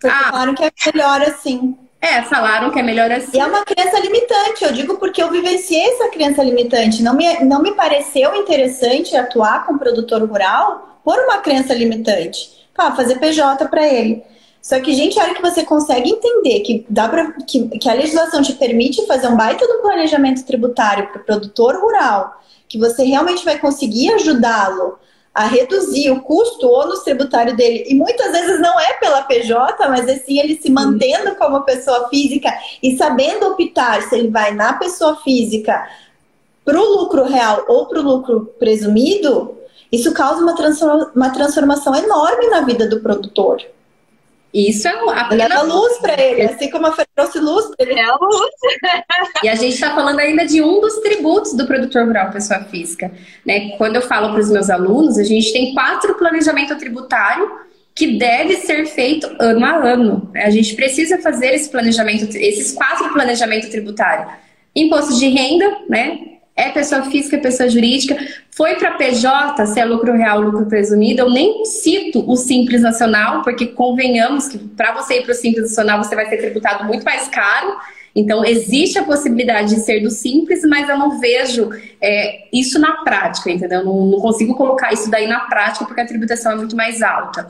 Porque ah, falaram que é melhor assim. É, falaram que é melhor assim. E é uma crença limitante, eu digo porque eu vivenciei essa crença limitante. Não me, não me pareceu interessante atuar com produtor rural por uma crença limitante. Pá, fazer PJ para ele. Só que, gente, a hora que você consegue entender que, dá pra, que, que a legislação te permite fazer um baita do planejamento tributário para o produtor rural, que você realmente vai conseguir ajudá-lo a reduzir o custo ônus tributário dele. E muitas vezes não é pela PJ, mas assim ele se mantendo como pessoa física e sabendo optar se ele vai na pessoa física para o lucro real ou para o lucro presumido, isso causa uma, transforma uma transformação enorme na vida do produtor. Isso é a Leva luz para ele, assim como a Fê trouxe luz para ele. É a luz. e a gente está falando ainda de um dos tributos do produtor rural pessoa física. Né? Quando eu falo para os meus alunos, a gente tem quatro planejamento tributário que deve ser feito ano a ano. A gente precisa fazer esse planejamento, esses quatro planejamentos tributários. Imposto de renda, né? É pessoa física, é pessoa jurídica. Foi para PJ, se é lucro real, lucro presumido. Eu nem cito o Simples Nacional, porque convenhamos que para você ir para o Simples Nacional você vai ser tributado muito mais caro. Então, existe a possibilidade de ser do simples, mas eu não vejo é, isso na prática, entendeu? Não, não, consigo colocar isso daí na prática porque a tributação é muito mais alta.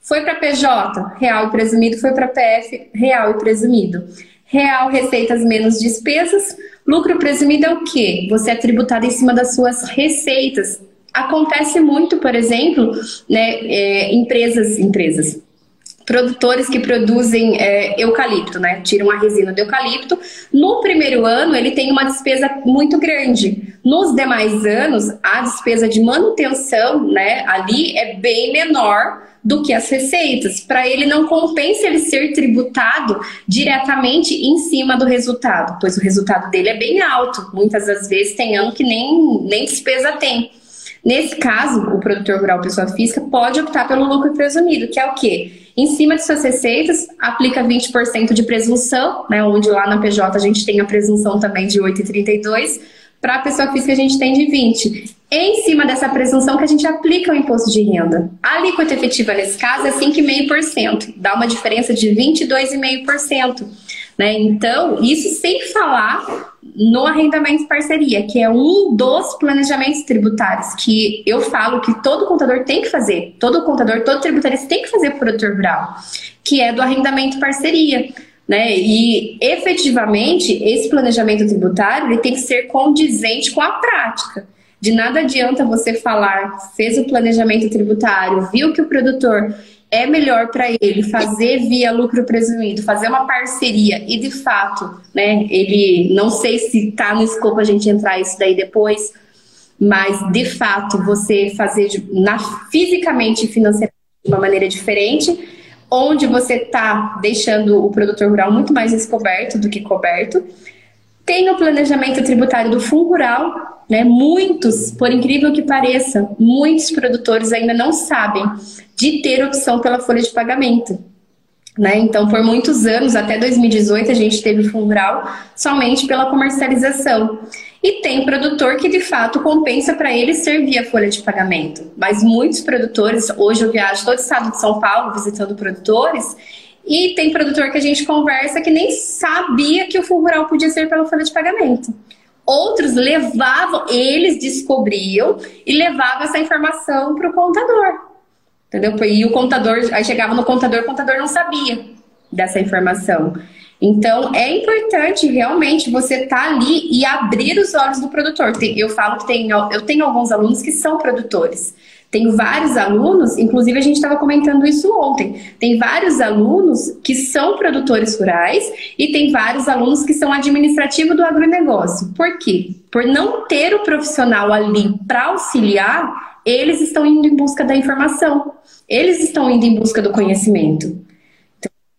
Foi para PJ, real e presumido, foi para PF, real e presumido. Real, receitas menos despesas. Lucro presumido é o quê? Você é tributado em cima das suas receitas. Acontece muito, por exemplo, né, é, empresas, empresas, produtores que produzem é, eucalipto, né? Tiram a resina do eucalipto. No primeiro ano, ele tem uma despesa muito grande. Nos demais anos, a despesa de manutenção, né, ali é bem menor do que as receitas. Para ele não compensa ele ser tributado diretamente em cima do resultado, pois o resultado dele é bem alto. Muitas das vezes tem ano que nem, nem despesa tem. Nesse caso, o produtor rural pessoa física pode optar pelo lucro presumido, que é o quê? Em cima de suas receitas, aplica 20% de presunção, né, onde lá na PJ a gente tem a presunção também de 8,32%, para a pessoa física a gente tem de 20%. Em cima dessa presunção que a gente aplica o imposto de renda. A alíquota efetiva nesse caso é 5,5%, dá uma diferença de 22,5%. Né? Então, isso sem falar no arrendamento de parceria, que é um dos planejamentos tributários que eu falo que todo contador tem que fazer, todo contador, todo tributarista tem que fazer para o produtor rural, que é do arrendamento de parceria. Né? E efetivamente esse planejamento tributário ele tem que ser condizente com a prática. De nada adianta você falar, fez o planejamento tributário, viu que o produtor é melhor para ele fazer via lucro presumido, fazer uma parceria e de fato, né, ele não sei se está no escopo a gente entrar isso daí depois, mas de fato você fazer na, fisicamente e financeiramente de uma maneira diferente, onde você está deixando o produtor rural muito mais descoberto do que coberto. Tem o planejamento tributário do fundo rural, né? Muitos, por incrível que pareça, muitos produtores ainda não sabem de ter opção pela folha de pagamento. Né? Então, por muitos anos, até 2018, a gente teve fundo rural somente pela comercialização. E tem produtor que de fato compensa para ele servir a folha de pagamento. Mas muitos produtores, hoje eu viajo todo o estado de São Paulo visitando produtores, e tem produtor que a gente conversa que nem sabia que o fundo rural podia ser pela folha de pagamento. Outros levavam, eles descobriam e levavam essa informação para o contador. Entendeu? E o contador, aí chegava no contador, o contador não sabia dessa informação. Então, é importante realmente você estar tá ali e abrir os olhos do produtor. Eu falo que tem, eu tenho alguns alunos que são produtores. Tenho vários alunos, inclusive a gente estava comentando isso ontem. Tem vários alunos que são produtores rurais e tem vários alunos que são administrativo do agronegócio. Por quê? Por não ter o profissional ali para auxiliar, eles estão indo em busca da informação, eles estão indo em busca do conhecimento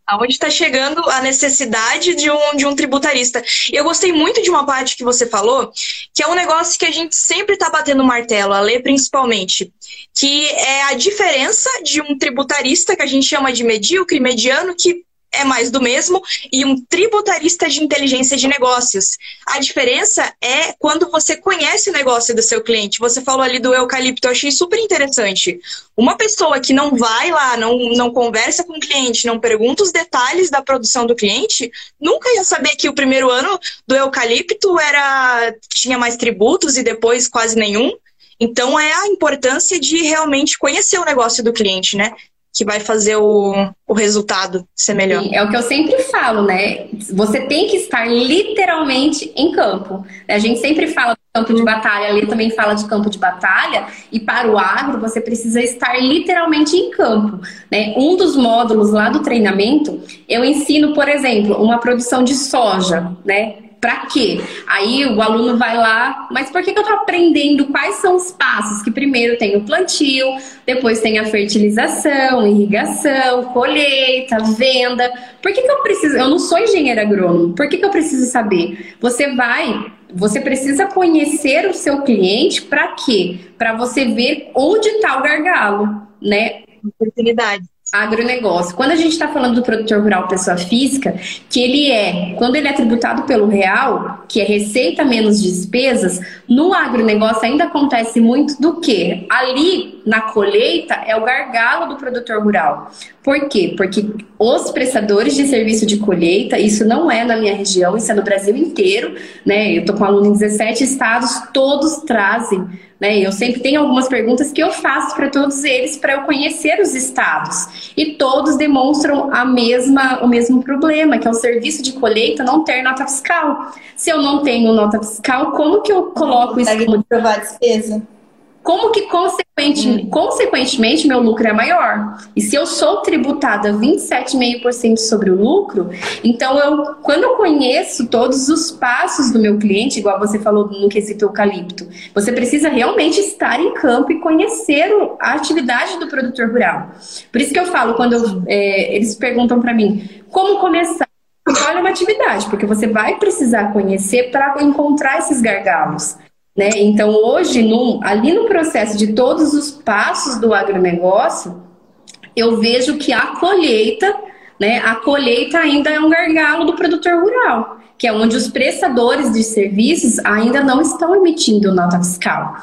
aonde está chegando a necessidade de um, de um tributarista. Eu gostei muito de uma parte que você falou, que é um negócio que a gente sempre está batendo martelo, a lei principalmente, que é a diferença de um tributarista, que a gente chama de medíocre, mediano, que é mais do mesmo, e um tributarista de inteligência de negócios. A diferença é quando você conhece o negócio do seu cliente. Você falou ali do eucalipto, eu achei super interessante. Uma pessoa que não vai lá, não, não conversa com o cliente, não pergunta os detalhes da produção do cliente, nunca ia saber que o primeiro ano do eucalipto era tinha mais tributos e depois quase nenhum. Então é a importância de realmente conhecer o negócio do cliente, né? Que vai fazer o, o resultado ser melhor. É o que eu sempre falo, né? Você tem que estar literalmente em campo. A gente sempre fala do campo de batalha, ali também fala de campo de batalha, e para o agro você precisa estar literalmente em campo. Né? Um dos módulos lá do treinamento, eu ensino, por exemplo, uma produção de soja, né? Para quê? Aí o aluno vai lá, mas por que, que eu estou aprendendo quais são os passos? Que primeiro tem o plantio, depois tem a fertilização, irrigação, colheita, venda. Por que, que eu preciso? Eu não sou engenheiro agrônomo, por que, que eu preciso saber? Você vai, você precisa conhecer o seu cliente para quê? Para você ver onde está o gargalo, né? Oportunidade. Agronegócio. Quando a gente está falando do produtor rural pessoa física, que ele é, quando ele é tributado pelo real, que é receita menos despesas, no agronegócio ainda acontece muito do que? Ali na colheita é o gargalo do produtor rural. Por quê? Porque os prestadores de serviço de colheita, isso não é na minha região, isso é no Brasil inteiro, né? Eu tô com aluno em 17 estados, todos trazem né? Eu sempre tenho algumas perguntas que eu faço para todos eles para eu conhecer os estados. E todos demonstram a mesma, o mesmo problema, que é o serviço de colheita não ter nota fiscal. Se eu não tenho nota fiscal, como que eu coloco isso como provar despesa? Como que consequentemente, hum. consequentemente meu lucro é maior. E se eu sou tributada 27,5% sobre o lucro, então eu, quando eu conheço todos os passos do meu cliente, igual você falou no quesito eucalipto, você precisa realmente estar em campo e conhecer a atividade do produtor rural. Por isso que eu falo, quando eu, é, eles perguntam para mim, como começar? Olha uma atividade, porque você vai precisar conhecer para encontrar esses gargalos. Né? Então, hoje, no, ali no processo de todos os passos do agronegócio, eu vejo que a colheita, né, a colheita ainda é um gargalo do produtor rural, que é onde os prestadores de serviços ainda não estão emitindo nota fiscal.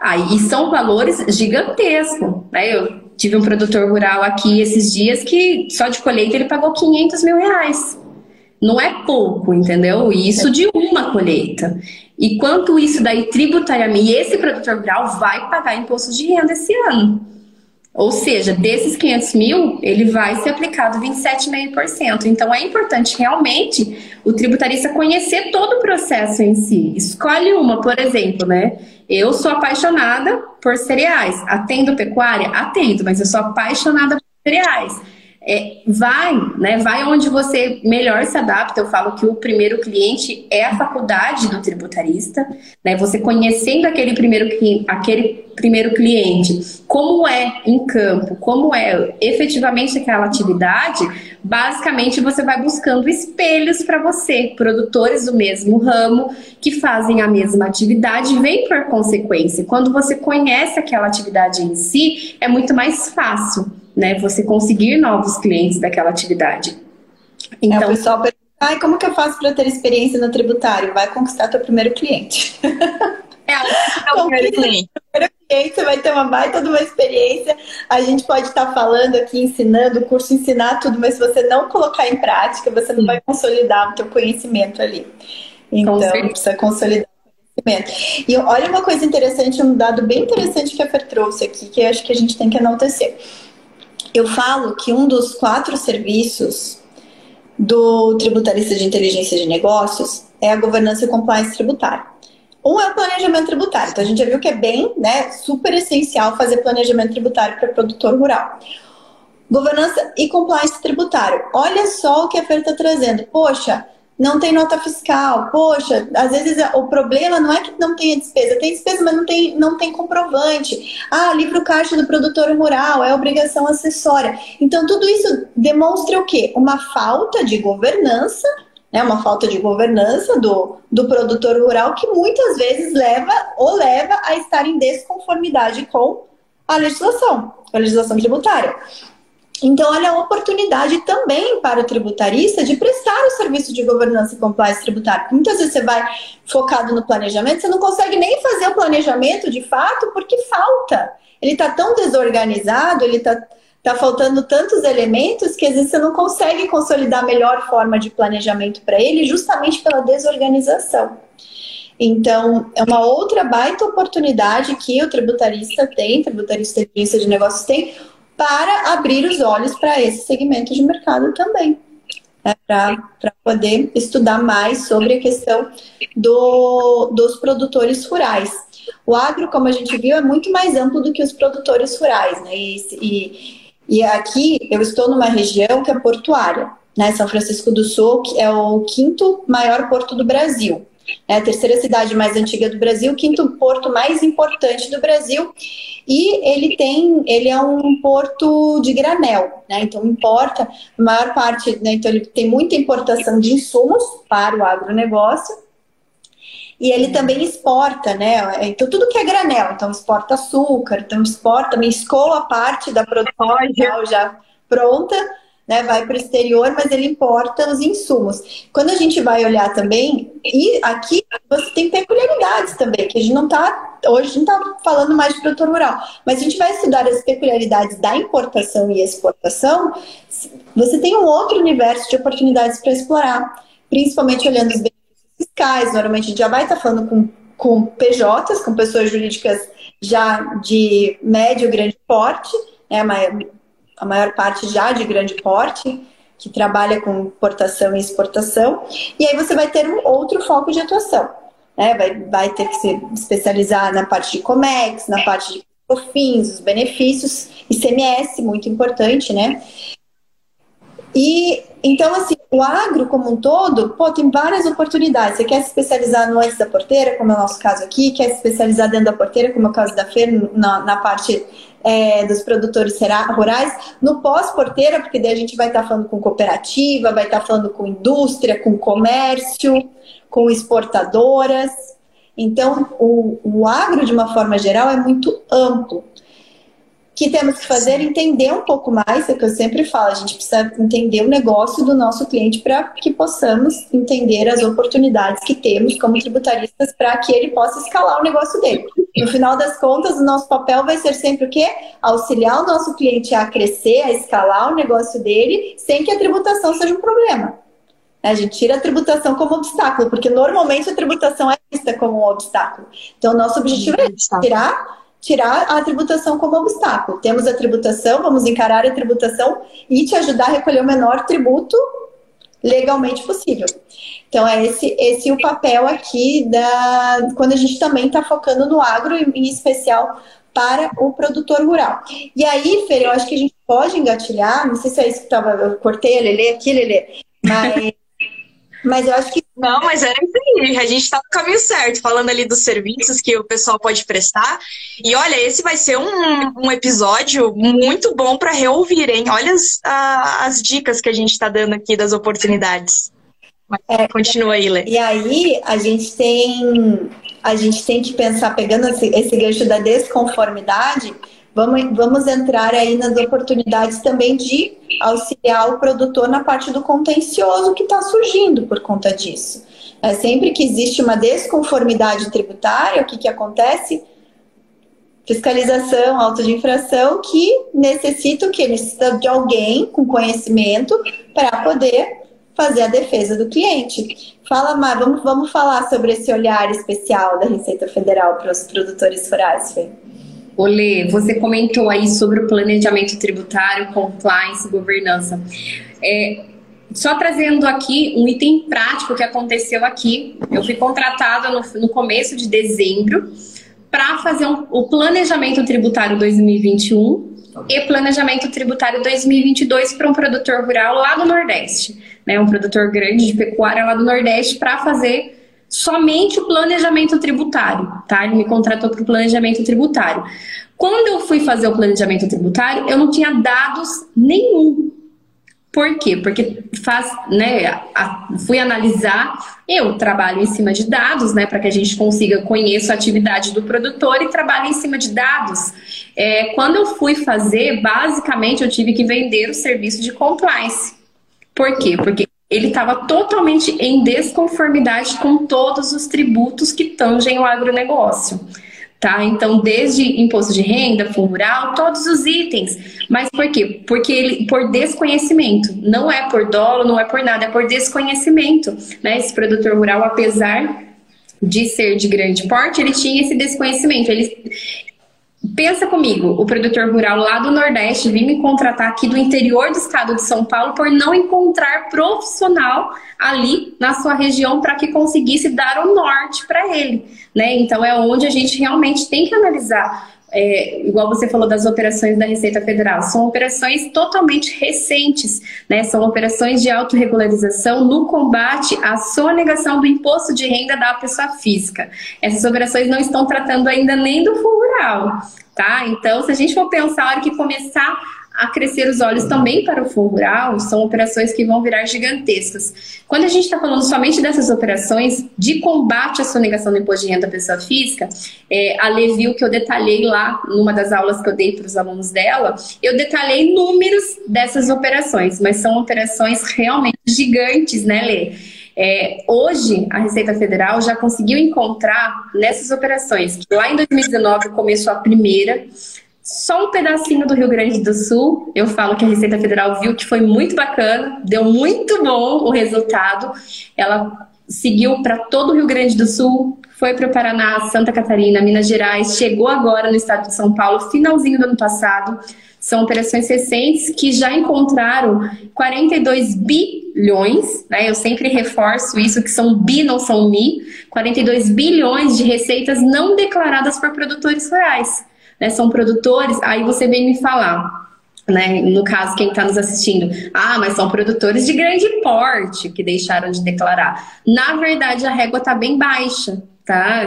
Aí são valores gigantescos. Né? Eu tive um produtor rural aqui esses dias que só de colheita ele pagou 500 mil reais. Não é pouco, entendeu? Isso de uma colheita. E quanto isso daí tributariamente, e esse produtor rural vai pagar imposto de renda esse ano. Ou seja, desses 500 mil, ele vai ser aplicado 27,5%. Então, é importante realmente o tributarista conhecer todo o processo em si. Escolhe uma, por exemplo, né? Eu sou apaixonada por cereais. Atendo pecuária? Atendo, mas eu sou apaixonada por cereais é, vai, né? Vai onde você melhor se adapta. Eu falo que o primeiro cliente é a faculdade do tributarista, né? Você conhecendo aquele primeiro, aquele primeiro cliente, como é em campo, como é efetivamente aquela atividade, basicamente você vai buscando espelhos para você, produtores do mesmo ramo que fazem a mesma atividade, vem por consequência. Quando você conhece aquela atividade em si, é muito mais fácil né? Você conseguir novos clientes daquela atividade. Então, é, o pessoal pergunta, ai, como que eu faço para ter experiência no tributário? Vai conquistar teu primeiro cliente. <laughs> É, <laughs> é o primeiro cliente. primeiro cliente, você vai ter uma baita de uma experiência. A gente pode estar falando aqui, ensinando, o curso ensinar tudo, mas se você não colocar em prática, você não vai consolidar o teu conhecimento ali. Então, precisa consolidar e olha uma coisa interessante, um dado bem interessante que a Fer trouxe aqui, que eu acho que a gente tem que enaltecer. Eu falo que um dos quatro serviços do tributarista de inteligência de negócios é a governança e compliance tributária. Um é o planejamento tributário. Então a gente já viu que é bem, né, super essencial fazer planejamento tributário para produtor rural. Governança e compliance tributário. Olha só o que a Fer está trazendo. Poxa, não tem nota fiscal. Poxa, às vezes o problema não é que não tenha despesa, tem despesa, mas não tem, não tem comprovante. Ah, livro caixa do produtor rural é obrigação acessória. Então, tudo isso demonstra o quê? Uma falta de governança, né? Uma falta de governança do, do produtor rural que muitas vezes leva ou leva a estar em desconformidade com a legislação, a legislação tributária. Então, olha a oportunidade também para o tributarista de prestar o serviço de governança e compliance tributário. Muitas vezes você vai focado no planejamento, você não consegue nem fazer o planejamento de fato porque falta. Ele está tão desorganizado, ele está tá faltando tantos elementos que às vezes você não consegue consolidar a melhor forma de planejamento para ele, justamente pela desorganização. Então, é uma outra baita oportunidade que o tributarista tem, tributarista de negócios tem, para abrir os olhos para esse segmento de mercado também. Né, para poder estudar mais sobre a questão do, dos produtores rurais. O agro, como a gente viu, é muito mais amplo do que os produtores rurais. Né? E, e, e aqui eu estou numa região que é portuária. Né? São Francisco do Sul é o quinto maior porto do Brasil. É a terceira cidade mais antiga do Brasil, o quinto porto mais importante do Brasil. E ele tem, ele é um porto de granel, né? Então importa a maior parte, né? Então ele tem muita importação de insumos para o agronegócio. E ele também exporta, né? Então tudo que é granel, então exporta açúcar, então exporta, também escoa parte da produção já pronta, né, vai para o exterior, mas ele importa os insumos. Quando a gente vai olhar também, e aqui você tem peculiaridades também, que a gente não está, hoje gente está falando mais de produtor rural, mas a gente vai estudar as peculiaridades da importação e exportação, você tem um outro universo de oportunidades para explorar, principalmente olhando os benefícios fiscais, normalmente a gente já vai estar tá falando com, com PJs, com pessoas jurídicas já de médio grande porte, né, a maior parte já de grande porte, que trabalha com importação e exportação, e aí você vai ter um outro foco de atuação. Né? Vai, vai ter que se especializar na parte de COMEX, na parte de COFINS, os benefícios, ICMS, muito importante, né? E então, assim, o agro como um todo, pô, tem várias oportunidades. Você quer se especializar no antes da porteira, como é o nosso caso aqui, quer se especializar dentro da porteira, como é o caso da Fer, na, na parte é, dos produtores rurais, no pós-porteira, porque daí a gente vai estar tá falando com cooperativa, vai estar tá falando com indústria, com comércio, com exportadoras. Então, o, o agro, de uma forma geral, é muito amplo que temos que fazer entender um pouco mais, é o que eu sempre falo, a gente precisa entender o negócio do nosso cliente para que possamos entender as oportunidades que temos como tributaristas para que ele possa escalar o negócio dele. No final das contas, o nosso papel vai ser sempre o quê? Auxiliar o nosso cliente a crescer, a escalar o negócio dele, sem que a tributação seja um problema. A gente tira a tributação como obstáculo, porque normalmente a tributação é vista como um obstáculo. Então, nosso objetivo é tirar tirar a tributação como obstáculo. Temos a tributação, vamos encarar a tributação e te ajudar a recolher o menor tributo legalmente possível. Então, é esse, esse o papel aqui da quando a gente também está focando no agro, em especial para o produtor rural. E aí, Fer, eu acho que a gente pode engatilhar, não sei se é isso que tava, eu cortei a Lelê aqui, Lelê, mas mas eu acho que. Não, mas é isso aí. A gente está no caminho certo, falando ali dos serviços que o pessoal pode prestar. E olha, esse vai ser um, um episódio muito bom para reouvir, hein? Olha as, a, as dicas que a gente está dando aqui das oportunidades. É, Continua aí, Lê. E aí, a gente tem. A gente tem que pensar, pegando esse, esse gancho da desconformidade, Vamos, vamos entrar aí nas oportunidades também de auxiliar o produtor na parte do contencioso que está surgindo por conta disso. É, sempre que existe uma desconformidade tributária, o que, que acontece? Fiscalização, auto de infração, que necessita que? Necessita de alguém com conhecimento para poder fazer a defesa do cliente. Fala, Mar, vamos, vamos falar sobre esse olhar especial da Receita Federal para os produtores rurais, Fê. Olê, você comentou aí sobre o planejamento tributário, compliance, governança. É, só trazendo aqui um item prático que aconteceu aqui. Eu fui contratada no, no começo de dezembro para fazer um, o planejamento tributário 2021 e planejamento tributário 2022 para um produtor rural lá do Nordeste, né? Um produtor grande de pecuária lá do Nordeste para fazer somente o planejamento tributário, tá? Ele me contratou para o planejamento tributário. Quando eu fui fazer o planejamento tributário, eu não tinha dados nenhum. Por quê? Porque faz, né, fui analisar, eu trabalho em cima de dados, né, para que a gente consiga conhecer a atividade do produtor e trabalho em cima de dados. É, quando eu fui fazer, basicamente eu tive que vender o serviço de compliance. Por quê? Porque ele estava totalmente em desconformidade com todos os tributos que tangem o agronegócio. Tá? Então, desde imposto de renda, fundo rural, todos os itens. Mas por quê? Porque ele, por desconhecimento. Não é por dolo, não é por nada, é por desconhecimento. Né? Esse produtor rural, apesar de ser de grande porte, ele tinha esse desconhecimento. Ele, Pensa comigo, o produtor rural lá do Nordeste vim me contratar aqui do interior do estado de São Paulo por não encontrar profissional ali na sua região para que conseguisse dar o norte para ele, né? Então é onde a gente realmente tem que analisar é, igual você falou das operações da Receita Federal, são operações totalmente recentes, né? São operações de autorregularização no combate à sonegação do imposto de renda da pessoa física. Essas operações não estão tratando ainda nem do fundo rural, tá? Então, se a gente for pensar, a hora que começar a crescer os olhos também para o fundo rural, são operações que vão virar gigantescas. Quando a gente está falando somente dessas operações de combate à sonegação do imposto de renda da pessoa física, é, a Lê viu que eu detalhei lá, numa das aulas que eu dei para os alunos dela, eu detalhei números dessas operações, mas são operações realmente gigantes, né, Lê? É, hoje, a Receita Federal já conseguiu encontrar nessas operações, que lá em 2019 começou a primeira, só um pedacinho do Rio Grande do Sul. Eu falo que a Receita Federal viu que foi muito bacana, deu muito bom o resultado. Ela seguiu para todo o Rio Grande do Sul, foi para o Paraná, Santa Catarina, Minas Gerais, chegou agora no estado de São Paulo, finalzinho do ano passado. São operações recentes que já encontraram 42 bilhões, né? Eu sempre reforço isso, que são bi, não são mi, 42 bilhões de receitas não declaradas por produtores rurais né, são produtores, aí você vem me falar, né, no caso, quem está nos assistindo, ah, mas são produtores de grande porte que deixaram de declarar. Na verdade, a régua está bem baixa, tá?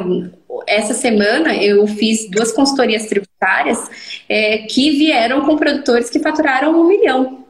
Essa semana eu fiz duas consultorias tributárias é, que vieram com produtores que faturaram um milhão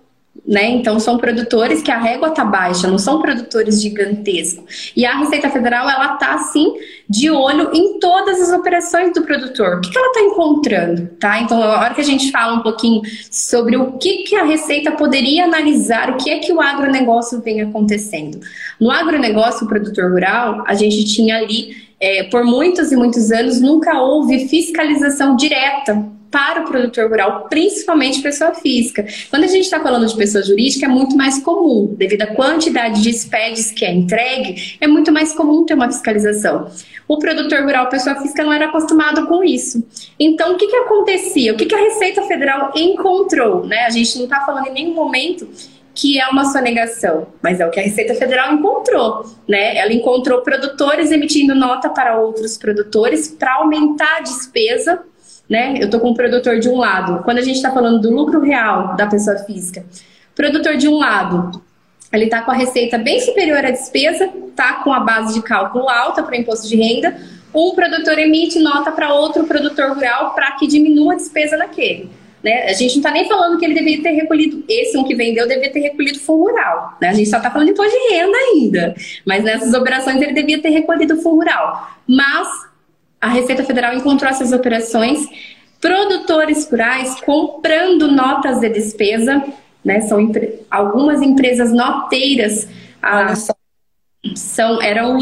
né? Então são produtores que a régua tá baixa, não são produtores gigantescos. E a Receita Federal ela tá assim de olho em todas as operações do produtor. O que, que ela está encontrando, tá? Então a hora que a gente fala um pouquinho sobre o que, que a Receita poderia analisar, o que é que o agronegócio vem acontecendo. No agronegócio, o produtor rural, a gente tinha ali é, por muitos e muitos anos nunca houve fiscalização direta para o produtor rural, principalmente pessoa física. Quando a gente está falando de pessoa jurídica, é muito mais comum, devido à quantidade de SPEDs que é entregue, é muito mais comum ter uma fiscalização. O produtor rural, pessoa física, não era acostumado com isso. Então, o que, que acontecia? O que, que a Receita Federal encontrou? Né? A gente não está falando em nenhum momento que é uma sonegação, mas é o que a Receita Federal encontrou, né? Ela encontrou produtores emitindo nota para outros produtores para aumentar a despesa né? Eu estou com o produtor de um lado. Quando a gente está falando do lucro real da pessoa física, produtor de um lado, ele está com a receita bem superior à despesa, está com a base de cálculo alta para o imposto de renda. Um produtor emite nota para outro produtor rural para que diminua a despesa naquele. Né? A gente não está nem falando que ele deveria ter recolhido, esse um que vendeu deveria ter recolhido full rural. Né? A gente só está falando de imposto de renda ainda. Mas nessas operações ele devia ter recolhido full rural. Mas a Receita Federal encontrou essas operações, produtores rurais comprando notas de despesa, né? São algumas empresas noteiras. Ah, são eram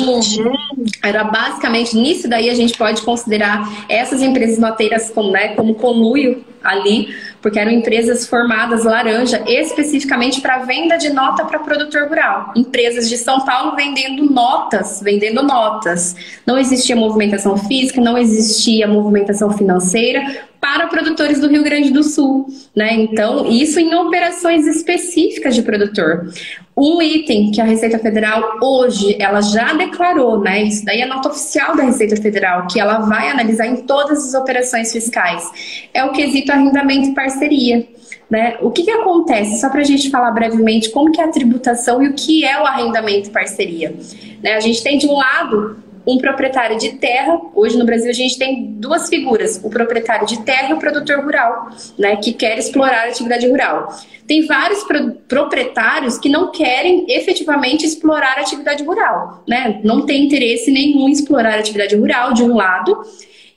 era basicamente nisso daí a gente pode considerar essas empresas noteiras como né, como conluio ali porque eram empresas formadas laranja especificamente para venda de nota para produtor rural. Empresas de São Paulo vendendo notas, vendendo notas. Não existia movimentação física, não existia movimentação financeira para produtores do Rio Grande do Sul, né? Então, isso em operações específicas de produtor. Um item que a Receita Federal hoje ela já declarou, né? Isso daí é nota oficial da Receita Federal, que ela vai analisar em todas as operações fiscais. É o quesito arrendamento e parceria. Né? O que, que acontece? Só para a gente falar brevemente como que é a tributação e o que é o arrendamento e parceria. Né? A gente tem de um lado um proprietário de terra. Hoje no Brasil a gente tem duas figuras: o proprietário de terra e o produtor rural, né, que quer explorar a atividade rural. Tem vários pro proprietários que não querem efetivamente explorar a atividade rural, né? Não tem interesse nenhum em explorar a atividade rural de um lado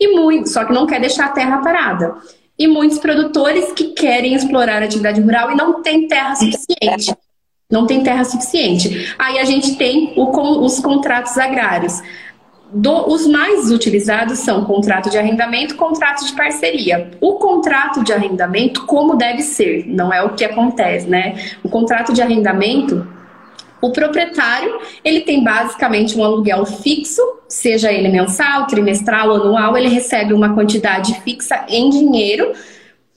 e muito, só que não quer deixar a terra parada. E muitos produtores que querem explorar a atividade rural e não tem terra suficiente. Não tem terra suficiente. Aí a gente tem o, os contratos agrários. Do, os mais utilizados são contrato de arrendamento, contrato de parceria. O contrato de arrendamento, como deve ser, não é o que acontece, né? O contrato de arrendamento, o proprietário, ele tem basicamente um aluguel fixo, seja ele mensal, trimestral, anual, ele recebe uma quantidade fixa em dinheiro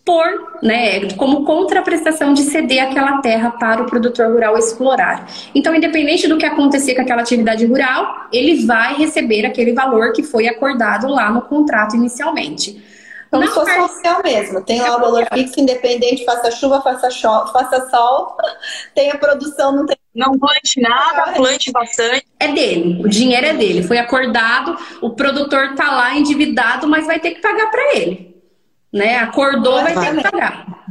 por, né, como contraprestação de ceder aquela terra para o produtor rural explorar. Então, independente do que acontecer com aquela atividade rural, ele vai receber aquele valor que foi acordado lá no contrato inicialmente. Como se fosse social mesmo. Tem lá o valor fixo, independente, faça chuva, faça, faça sol, <laughs> tem a produção, não tem. Não plante nada, plante bastante. É dele, o dinheiro é dele. Foi acordado, o produtor tá lá endividado, mas vai ter que pagar para ele né? Acordou, vai ter que pagar.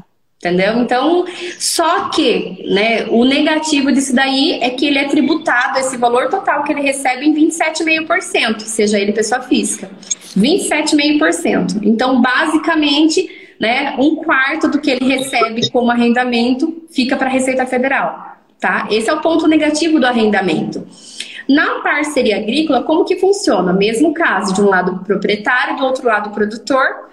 Entendeu? Então, só que, né, o negativo disso daí é que ele é tributado, esse valor total que ele recebe em 27,5%, seja ele pessoa física. 27,5%. Então, basicamente, né, um quarto do que ele recebe como arrendamento fica para a Receita Federal, tá? Esse é o ponto negativo do arrendamento. Na parceria agrícola, como que funciona? Mesmo caso, de um lado proprietário, do outro lado produtor,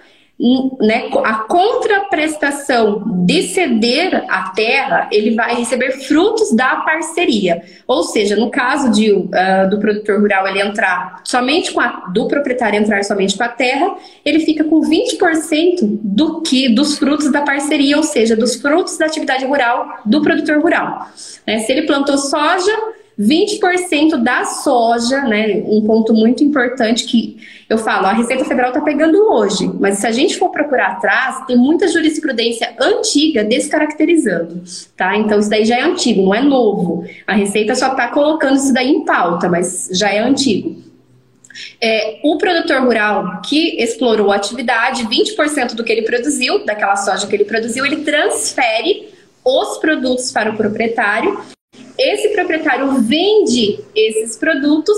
né, a contraprestação de ceder a terra, ele vai receber frutos da parceria. Ou seja, no caso de, uh, do produtor rural ele entrar somente com a, do proprietário entrar somente com a terra, ele fica com 20% do que dos frutos da parceria, ou seja, dos frutos da atividade rural do produtor rural. Né, se ele plantou soja, 20% da soja, né? Um ponto muito importante que eu falo, a Receita Federal está pegando hoje, mas se a gente for procurar atrás, tem muita jurisprudência antiga descaracterizando, tá? Então isso daí já é antigo, não é novo. A Receita só está colocando isso daí em pauta, mas já é antigo. É, o produtor rural que explorou a atividade, 20% do que ele produziu, daquela soja que ele produziu, ele transfere os produtos para o proprietário esse proprietário vende esses produtos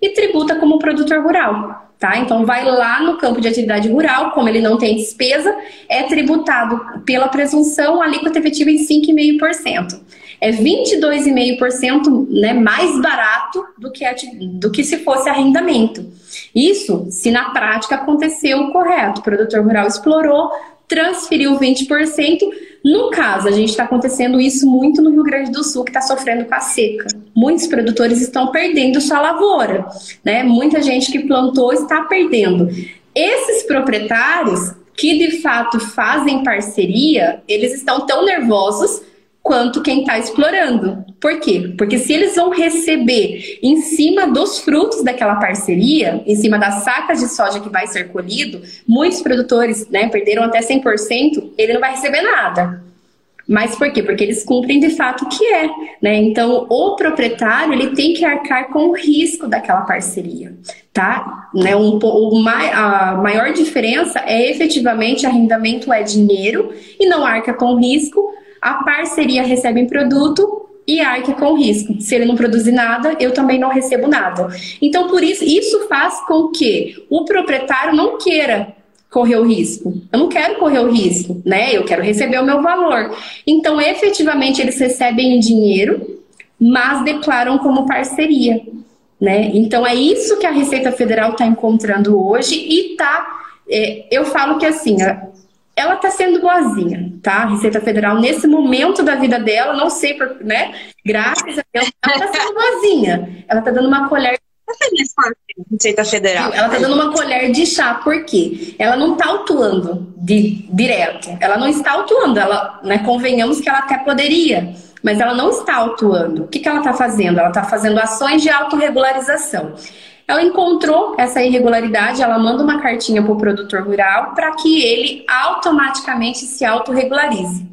e tributa como produtor rural. Tá? Então vai lá no campo de atividade rural, como ele não tem despesa, é tributado pela presunção alíquota efetiva em 5,5%. É 22,5% né, mais barato do que, do que se fosse arrendamento. Isso se na prática aconteceu correto. O produtor rural explorou, transferiu 20%. No caso, a gente está acontecendo isso muito no Rio Grande do Sul, que está sofrendo com a seca. Muitos produtores estão perdendo sua lavoura, né? Muita gente que plantou está perdendo. Esses proprietários que de fato fazem parceria, eles estão tão nervosos quanto quem está explorando. Por quê? Porque se eles vão receber em cima dos frutos daquela parceria, em cima das sacas de soja que vai ser colhido, muitos produtores né, perderam até 100%, ele não vai receber nada. Mas por quê? Porque eles cumprem de fato o que é, né? Então, o proprietário, ele tem que arcar com o risco daquela parceria, tá? Né? Um, o, a maior diferença é efetivamente arrendamento é dinheiro e não arca com risco, a parceria recebe em produto e arque com risco. Se ele não produzir nada, eu também não recebo nada. Então, por isso, isso faz com que o proprietário não queira correr o risco. Eu não quero correr o risco, né? Eu quero receber o meu valor. Então, efetivamente, eles recebem dinheiro, mas declaram como parceria, né? Então, é isso que a Receita Federal está encontrando hoje e está. É, eu falo que assim, ela está sendo boazinha, tá? A Receita Federal, nesse momento da vida dela, não sei, por, né? Graças a Deus, ela está sendo boazinha. Ela está dando uma colher. Receita Federal. Ela está dando uma colher de chá, por quê? Ela não está autuando de, direto. Ela não está autuando. Ela, né, convenhamos que ela até poderia, mas ela não está autuando. O que, que ela está fazendo? Ela está fazendo ações de autorregularização. Ela encontrou essa irregularidade, ela manda uma cartinha para o produtor rural para que ele automaticamente se autorregularize,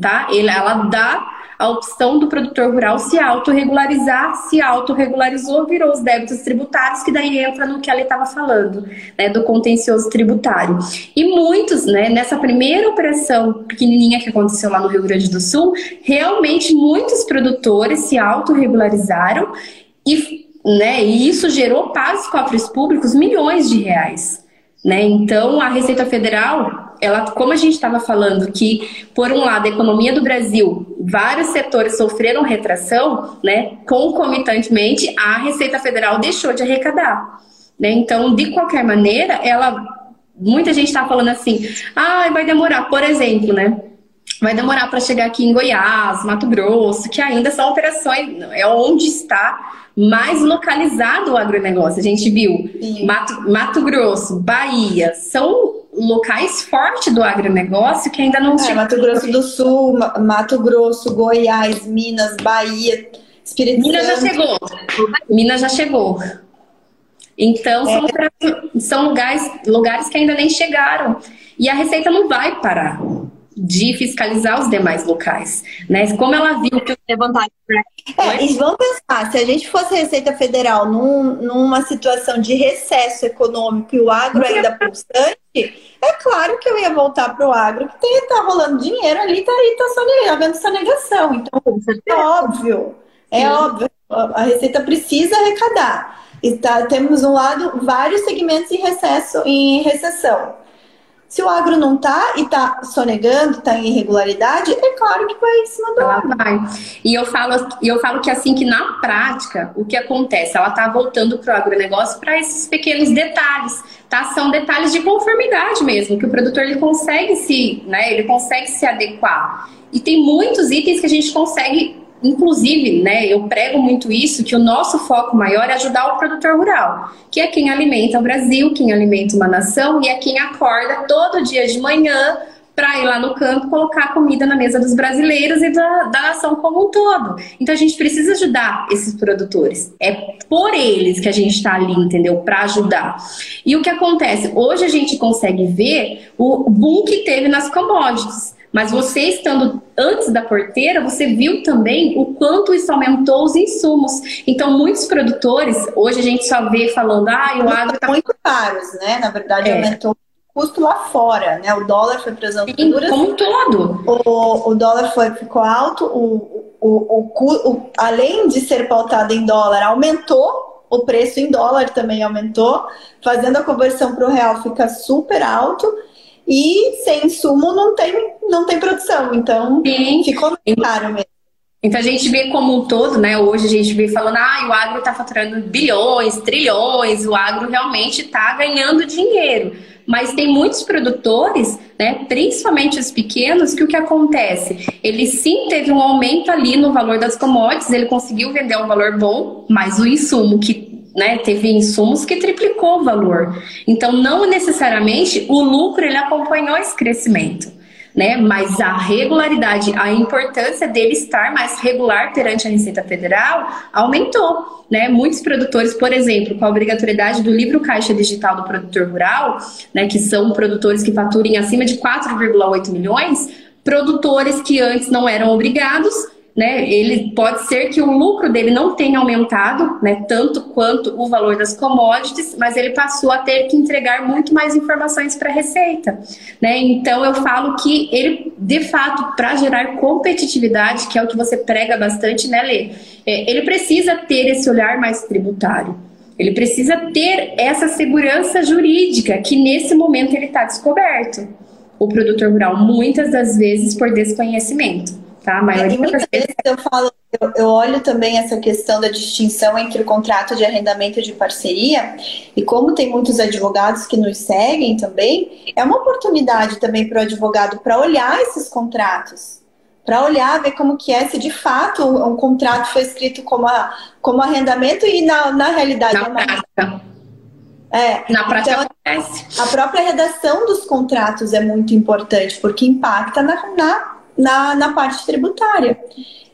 tá? Ela dá a opção do produtor rural se autorregularizar, se autorregularizou, virou os débitos tributários, que daí entra no que ela estava falando, né, do contencioso tributário. E muitos, né, nessa primeira operação pequenininha que aconteceu lá no Rio Grande do Sul, realmente muitos produtores se autorregularizaram e né? E isso gerou para os cofres públicos milhões de reais. Né? Então, a Receita Federal, ela, como a gente estava falando que, por um lado, a economia do Brasil, vários setores sofreram retração, né? concomitantemente, a Receita Federal deixou de arrecadar. Né? Então, de qualquer maneira, ela. Muita gente está falando assim, ah, vai demorar, por exemplo, né? Vai demorar para chegar aqui em Goiás, Mato Grosso, que ainda são operações, é onde está mais localizado o agronegócio. A gente viu Mato, Mato, Grosso, Bahia, são locais fortes do agronegócio que ainda não é, Mato Grosso do Sul, Mato Grosso, Goiás, Minas, Bahia, Espírito Minas Santo. já chegou. Minas já chegou. Então, são, é. são lugares, lugares que ainda nem chegaram. E a receita não vai parar. De fiscalizar os demais locais, né? Como ela viu que levantar é, e vamos pensar, se a gente fosse Receita Federal num, numa situação de recesso econômico e o agro ainda pulsante, é claro que eu ia voltar para o agro, que tem, tá rolando dinheiro ali, tá aí, tá só havendo sonegação. Então, é óbvio, é Sim. óbvio, a Receita precisa arrecadar. E tá, temos um lado vários segmentos em recesso, em recessão. Se o agro não está e está sonegando, está em irregularidade, é claro que vai em cima do ela agro. Vai. E eu falo, eu falo que assim que na prática, o que acontece? Ela está voltando para o agronegócio para esses pequenos detalhes, tá? São detalhes de conformidade mesmo, que o produtor ele consegue se, né, ele consegue se adequar. E tem muitos itens que a gente consegue Inclusive, né, eu prego muito isso, que o nosso foco maior é ajudar o produtor rural, que é quem alimenta o Brasil, quem alimenta uma nação e é quem acorda todo dia de manhã para ir lá no campo colocar comida na mesa dos brasileiros e da, da nação como um todo. Então a gente precisa ajudar esses produtores. É por eles que a gente está ali, entendeu? Para ajudar. E o que acontece? Hoje a gente consegue ver o boom que teve nas commodities. Mas você estando antes da porteira, você viu também o quanto isso aumentou os insumos. Então, muitos produtores, hoje a gente só vê falando, ah, o agro está muito caros, né? Na verdade, é. aumentou o custo lá fora, né? O dólar foi para as alturas. Como um todo. O, o dólar foi, ficou alto, o, o, o, o, além de ser pautado em dólar, aumentou o preço em dólar também aumentou, fazendo a conversão para o real fica super alto e sem insumo não tem, não tem produção. Então Sim. ficou caro mesmo. Então a gente vê como um todo, né? Hoje a gente vê falando, ah, o agro está faturando bilhões, trilhões, o agro realmente está ganhando dinheiro. Mas tem muitos produtores, né, principalmente os pequenos, que o que acontece? Ele sim teve um aumento ali no valor das commodities, ele conseguiu vender um valor bom, mas o insumo que né, teve insumos que triplicou o valor. Então, não necessariamente o lucro ele acompanhou esse crescimento. Né? Mas a regularidade, a importância dele estar mais regular perante a Receita Federal aumentou, né? Muitos produtores, por exemplo, com a obrigatoriedade do livro caixa digital do produtor rural, né, que são produtores que faturem acima de 4,8 milhões, produtores que antes não eram obrigados né, ele pode ser que o lucro dele não tenha aumentado, né, tanto quanto o valor das commodities, mas ele passou a ter que entregar muito mais informações para a receita, né? Então eu falo que ele, de fato, para gerar competitividade, que é o que você prega bastante, né, Lê? É, ele precisa ter esse olhar mais tributário. Ele precisa ter essa segurança jurídica que nesse momento ele está descoberto. O produtor rural, muitas das vezes, por desconhecimento. Tá? A maioria muitas vezes eu falo, eu, eu, olho também essa questão da distinção entre o contrato de arrendamento e de parceria, e como tem muitos advogados que nos seguem também, é uma oportunidade também para o advogado para olhar esses contratos, para olhar, ver como que é, se de fato um, um contrato foi escrito como, a, como arrendamento e na, na realidade na é uma. Prática. É, na prática então, acontece. A própria redação dos contratos é muito importante, porque impacta na, na na, na parte tributária.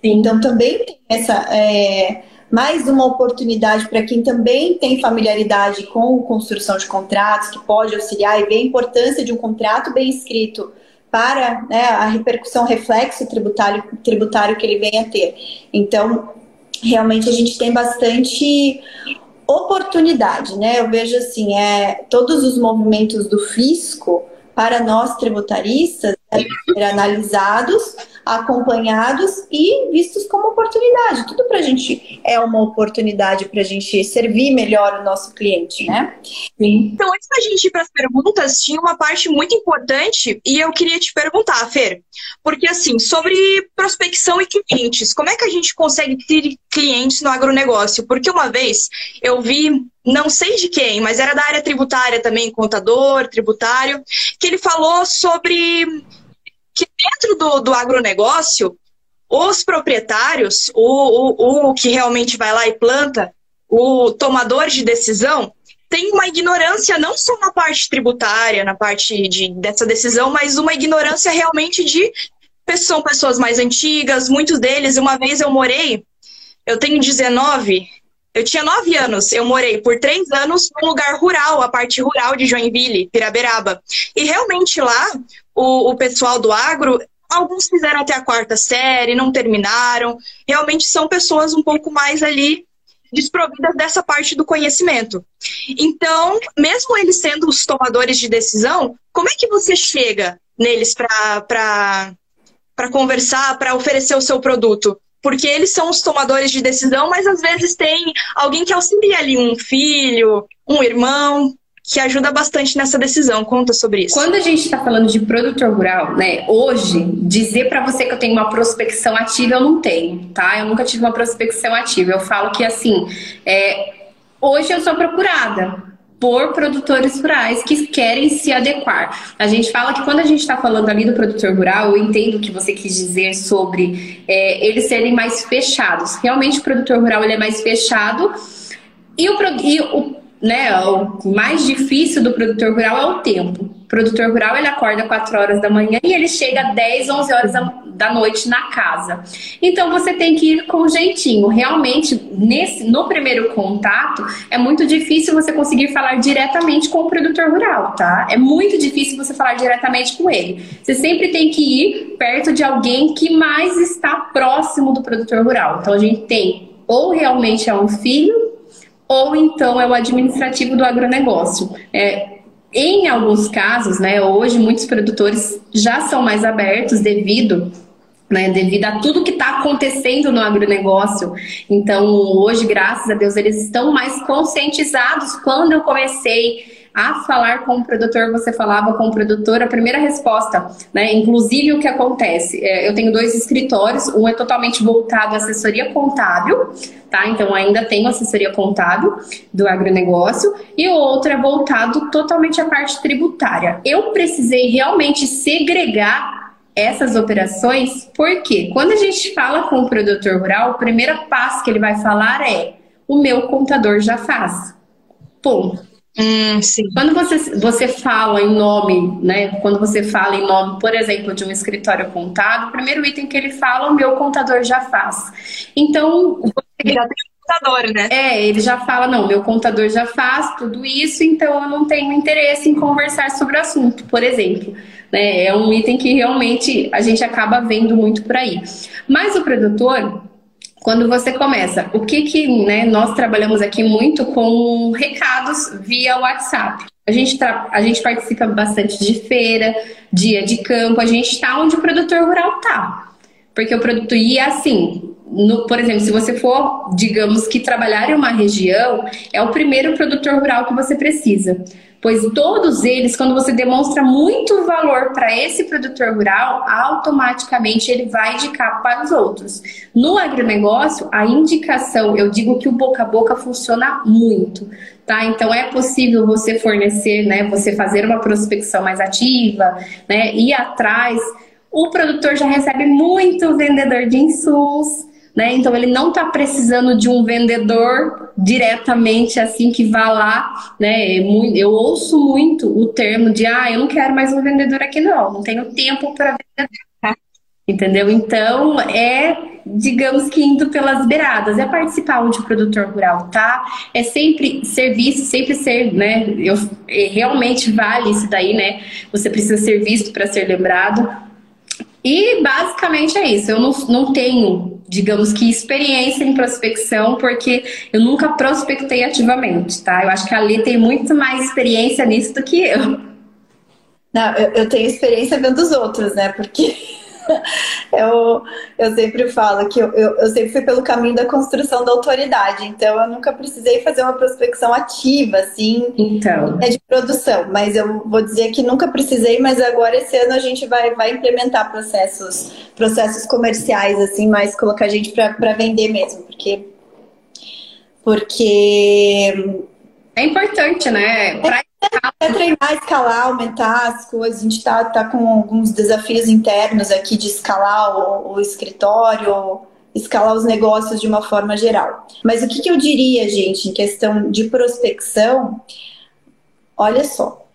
Então, também tem essa. É, mais uma oportunidade para quem também tem familiaridade com construção de contratos, que pode auxiliar e vê a importância de um contrato bem escrito para né, a repercussão, reflexo tributário, tributário que ele vem a ter. Então, realmente a gente tem bastante oportunidade, né? Eu vejo assim, é, todos os movimentos do fisco para nós tributaristas ser analisados, acompanhados e vistos como oportunidade. Tudo para a gente é uma oportunidade para a gente servir melhor o nosso cliente, né? Sim. Então, antes da gente ir para as perguntas, tinha uma parte muito importante e eu queria te perguntar, Fer, porque assim, sobre prospecção e clientes, como é que a gente consegue ter clientes no agronegócio? Porque uma vez eu vi não sei de quem, mas era da área tributária também, contador, tributário, que ele falou sobre que dentro do, do agronegócio, os proprietários, o, o, o que realmente vai lá e planta, o tomador de decisão, tem uma ignorância não só na parte tributária, na parte de, dessa decisão, mas uma ignorância realmente de são pessoas mais antigas, muitos deles, uma vez eu morei, eu tenho 19, Eu tinha nove anos, eu morei por três anos num lugar rural, a parte rural de Joinville, Piraberaba. E realmente lá, o, o pessoal do agro, alguns fizeram até a quarta série, não terminaram. Realmente são pessoas um pouco mais ali desprovidas dessa parte do conhecimento. Então, mesmo eles sendo os tomadores de decisão, como é que você chega neles para conversar, para oferecer o seu produto? Porque eles são os tomadores de decisão, mas às vezes tem alguém que auxilia ali, um filho, um irmão, que ajuda bastante nessa decisão. Conta sobre isso. Quando a gente está falando de produtor rural, né? Hoje, dizer para você que eu tenho uma prospecção ativa, eu não tenho, tá? Eu nunca tive uma prospecção ativa. Eu falo que assim, é, hoje eu sou procurada por produtores rurais que querem se adequar. A gente fala que quando a gente está falando ali do produtor rural, eu entendo o que você quis dizer sobre é, eles serem mais fechados. Realmente o produtor rural ele é mais fechado e o, e o, né, o mais difícil do produtor rural é o tempo. Produtor rural ele acorda 4 horas da manhã e ele chega 10, 11 horas da da noite na casa. Então você tem que ir com jeitinho. Realmente, nesse, no primeiro contato, é muito difícil você conseguir falar diretamente com o produtor rural, tá? É muito difícil você falar diretamente com ele. Você sempre tem que ir perto de alguém que mais está próximo do produtor rural. Então a gente tem ou realmente é um filho, ou então é o administrativo do agronegócio. É, em alguns casos, né, hoje muitos produtores já são mais abertos devido né, devido a tudo que está acontecendo no agronegócio. Então, hoje, graças a Deus, eles estão mais conscientizados. Quando eu comecei a falar com o produtor, você falava com o produtor, a primeira resposta, né? Inclusive o que acontece, é, eu tenho dois escritórios, um é totalmente voltado à assessoria contábil, tá? Então ainda tenho assessoria contábil do agronegócio, e o outro é voltado totalmente à parte tributária. Eu precisei realmente segregar essas operações, porque quando a gente fala com o produtor rural, o primeiro passo que ele vai falar é: o meu contador já faz. Ponto. Hum, quando você, você fala em nome, né? Quando você fala em nome, por exemplo, de um escritório contábil, o primeiro item que ele fala, o meu contador já faz. Então, você já tem contador, né? É, ele já fala, não, meu contador já faz tudo isso, então eu não tenho interesse em conversar sobre o assunto, por exemplo. Né? É um item que realmente a gente acaba vendo muito por aí. Mas o produtor, quando você começa, o que que né, nós trabalhamos aqui muito com recados via WhatsApp. A gente, a gente participa bastante de feira, dia de campo, a gente está onde o produtor rural está. Porque o produto, e assim, no, por exemplo, se você for, digamos que trabalhar em uma região, é o primeiro produtor rural que você precisa pois todos eles, quando você demonstra muito valor para esse produtor rural, automaticamente ele vai indicar para os outros. No agronegócio, a indicação, eu digo que o boca a boca funciona muito. Tá? Então é possível você fornecer, né, você fazer uma prospecção mais ativa, né, ir atrás. O produtor já recebe muito vendedor de insumos, né? Então ele não está precisando de um vendedor diretamente assim que vá lá, né? É eu ouço muito o termo de ah, eu não quero mais um vendedor aqui não, não tenho tempo para vender. <laughs> Entendeu? Então é, digamos que indo pelas beiradas, é participar onde o produtor rural tá, é sempre serviço, sempre ser, né? Eu, é, realmente vale isso daí, né? Você precisa ser visto para ser lembrado. E basicamente é isso. Eu não, não tenho digamos que experiência em prospecção, porque eu nunca prospectei ativamente, tá? Eu acho que a Lê tem muito mais experiência nisso do que eu. Não, eu, eu tenho experiência vendo os outros, né? Porque <laughs> eu, eu sempre falo que eu, eu, eu, sempre fui pelo caminho da construção da autoridade, então eu nunca precisei fazer uma prospecção ativa, assim, então. é de produção, mas eu vou dizer que nunca precisei, mas agora esse ano a gente vai, vai implementar processos, processos comerciais, assim, mais colocar gente para vender mesmo, porque porque é importante, né? Pra é treinar, escalar, aumentar as coisas. A gente está tá com alguns desafios internos aqui de escalar o, o, escritório, escalar os negócios de uma forma geral. Mas o que, que eu diria, gente, em questão de prospecção? Olha só.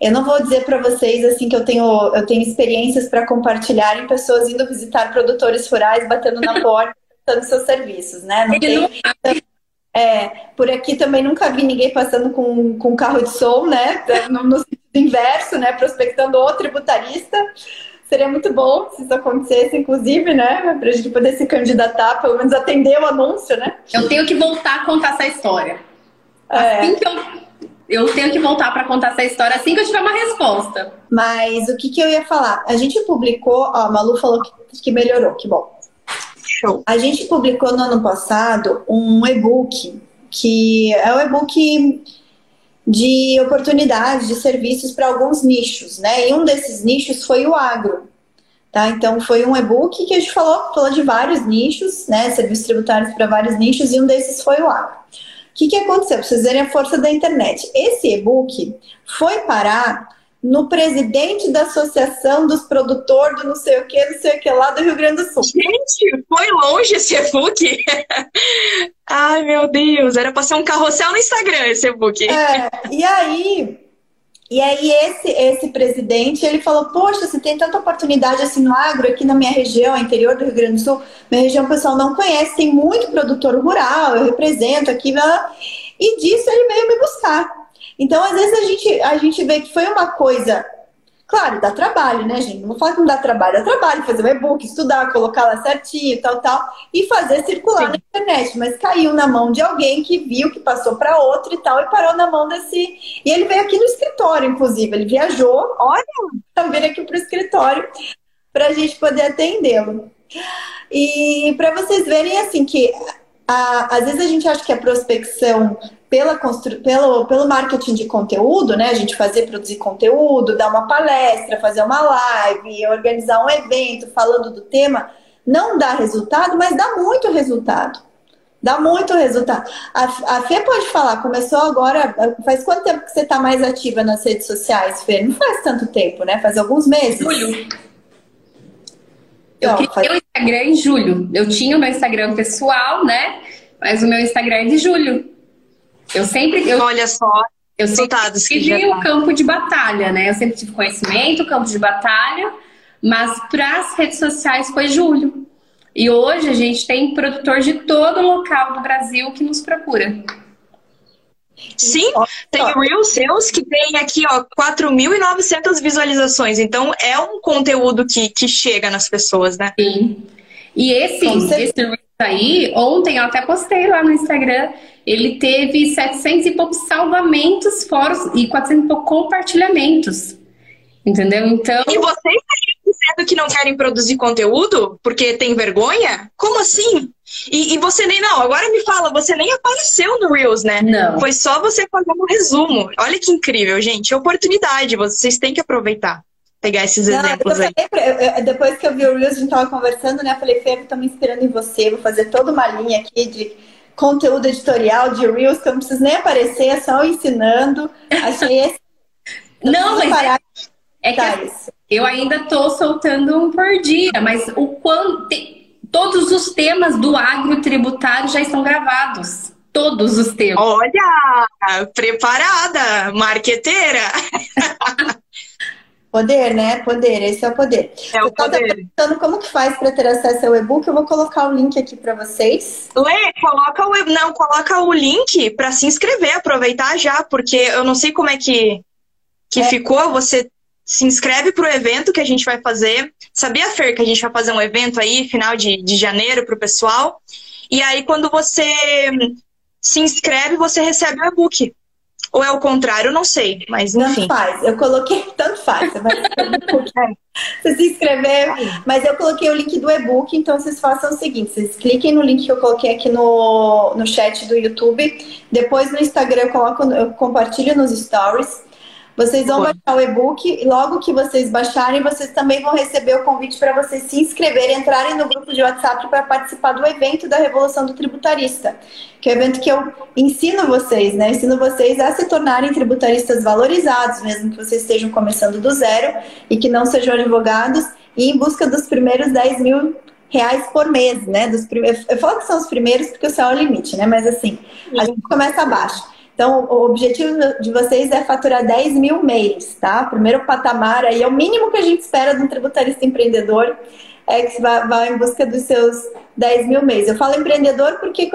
Eu não vou dizer para vocês assim que eu tenho, eu tenho experiências para compartilhar em pessoas indo visitar produtores rurais, batendo na <laughs> porta prestando seus serviços, né? Não tem... Não... É, por aqui também nunca vi ninguém passando com, com carro de som, né? No, no sentido inverso, né? Prospectando o tributarista. Seria muito bom se isso acontecesse, inclusive, né? Para a gente poder se candidatar, pelo menos atender o anúncio, né? Eu tenho que voltar a contar essa história. É. Assim que eu, eu tenho que voltar para contar essa história assim que eu tiver uma resposta. Mas o que, que eu ia falar? A gente publicou, ó, a Malu falou que, que melhorou, que bom. Show. A gente publicou no ano passado um e-book que é o e-book de oportunidades de serviços para alguns nichos, né? E um desses nichos foi o agro. Tá? Então foi um e-book que a gente falou, falou de vários nichos, né? Serviços tributários para vários nichos, e um desses foi o agro. O que, que aconteceu? Para vocês verem a força da internet. Esse e-book foi parar no presidente da Associação dos Produtores do não sei o que, não sei o que lá do Rio Grande do Sul. Gente, foi longe esse e-book. <laughs> Ai, meu Deus, era para ser um carrossel no Instagram esse e-book. É, e aí, e aí esse, esse presidente, ele falou, poxa, se tem tanta oportunidade assim no agro, aqui na minha região, interior do Rio Grande do Sul, minha região o pessoal não conhece, tem muito produtor rural, eu represento aqui, e disso ele veio me buscar. Então, às vezes, a gente, a gente vê que foi uma coisa. Claro, dá trabalho, né, gente? Não vou falar que não dá trabalho, dá trabalho fazer um e-book, estudar, colocar lá certinho, tal, tal, e fazer circular Sim. na internet. Mas caiu na mão de alguém que viu, que passou para outro e tal, e parou na mão desse. E ele veio aqui no escritório, inclusive. Ele viajou, olha, também aqui para o escritório, para a gente poder atendê-lo. E para vocês verem, assim, que a, às vezes a gente acha que a prospecção pela constru... pelo, pelo marketing de conteúdo, né? A gente fazer, produzir conteúdo, dar uma palestra, fazer uma live, organizar um evento falando do tema, não dá resultado, mas dá muito resultado. Dá muito resultado. A, a Fê pode falar, começou agora. Faz quanto tempo que você está mais ativa nas redes sociais, Fê? Não faz tanto tempo, né? Faz alguns meses. Julho. Eu não, criei faz... o Instagram em julho. Eu tinha o meu Instagram pessoal, né? Mas o meu Instagram é de julho. Eu sempre. Eu, Olha só. Eu sempre tive o campo de batalha, né? Eu sempre tive conhecimento, campo de batalha, mas para as redes sociais foi julho. E hoje a gente tem produtor de todo local do Brasil que nos procura. Sim, tem o Real Seus que tem aqui, ó, 4.900 visualizações. Então é um conteúdo que, que chega nas pessoas, né? Sim. E esse, esse aí, ontem eu até postei lá no Instagram, ele teve 700 e poucos salvamentos fora e 400 e poucos compartilhamentos. Entendeu? Então. E vocês dizendo que não querem produzir conteúdo porque tem vergonha? Como assim? E, e, você nem. Não, agora me fala, você nem apareceu no Reels, né? Não. Foi só você fazer um resumo. Olha que incrível, gente. Oportunidade, vocês têm que aproveitar pegar esses não, exemplos aí. Falei, depois que eu vi o Reels, a gente tava conversando, né? Eu falei, Fê, eu tô me inspirando em você, vou fazer toda uma linha aqui de conteúdo editorial de Reels, que eu não preciso nem aparecer, é só ensinando. Achei esse. <laughs> não, mas parar é, é que eu ainda tô soltando um por dia, mas o quanto. Todos os temas do agro tributário já estão gravados. Todos os temas. Olha, preparada, marqueteira. <laughs> Poder, né? Poder, esse é o poder. É o poder. perguntando como que faz para ter acesso ao e-book, eu vou colocar o link aqui para vocês. Lê, coloca o não, coloca o link para se inscrever, aproveitar já, porque eu não sei como é que que é. ficou, você se inscreve para o evento que a gente vai fazer. Sabia, Fer, que a gente vai fazer um evento aí, final de, de janeiro, para o pessoal. E aí, quando você se inscreve, você recebe o e-book. Ou é o contrário, não sei, mas enfim. <laughs> Tanto faz. Eu coloquei, tanto faz. Você, vai você se inscrever, mas eu coloquei o link do e-book, então vocês façam o seguinte: vocês cliquem no link que eu coloquei aqui no, no chat do YouTube. Depois no Instagram eu, coloco, eu compartilho nos stories. Vocês vão baixar o e-book e logo que vocês baixarem, vocês também vão receber o convite para vocês se inscreverem, entrarem no grupo de WhatsApp para participar do evento da Revolução do Tributarista, que é o evento que eu ensino vocês, né? ensino vocês a se tornarem tributaristas valorizados, mesmo que vocês estejam começando do zero e que não sejam advogados, e em busca dos primeiros 10 mil reais por mês, né? Dos primeiros, eu falo que são os primeiros porque o céu é o limite, né? Mas assim, a gente começa abaixo. Então, o objetivo de vocês é faturar 10 mil mês, tá? Primeiro patamar aí é o mínimo que a gente espera de um tributarista empreendedor. é que vai em busca dos seus 10 mil mês. Eu falo empreendedor porque,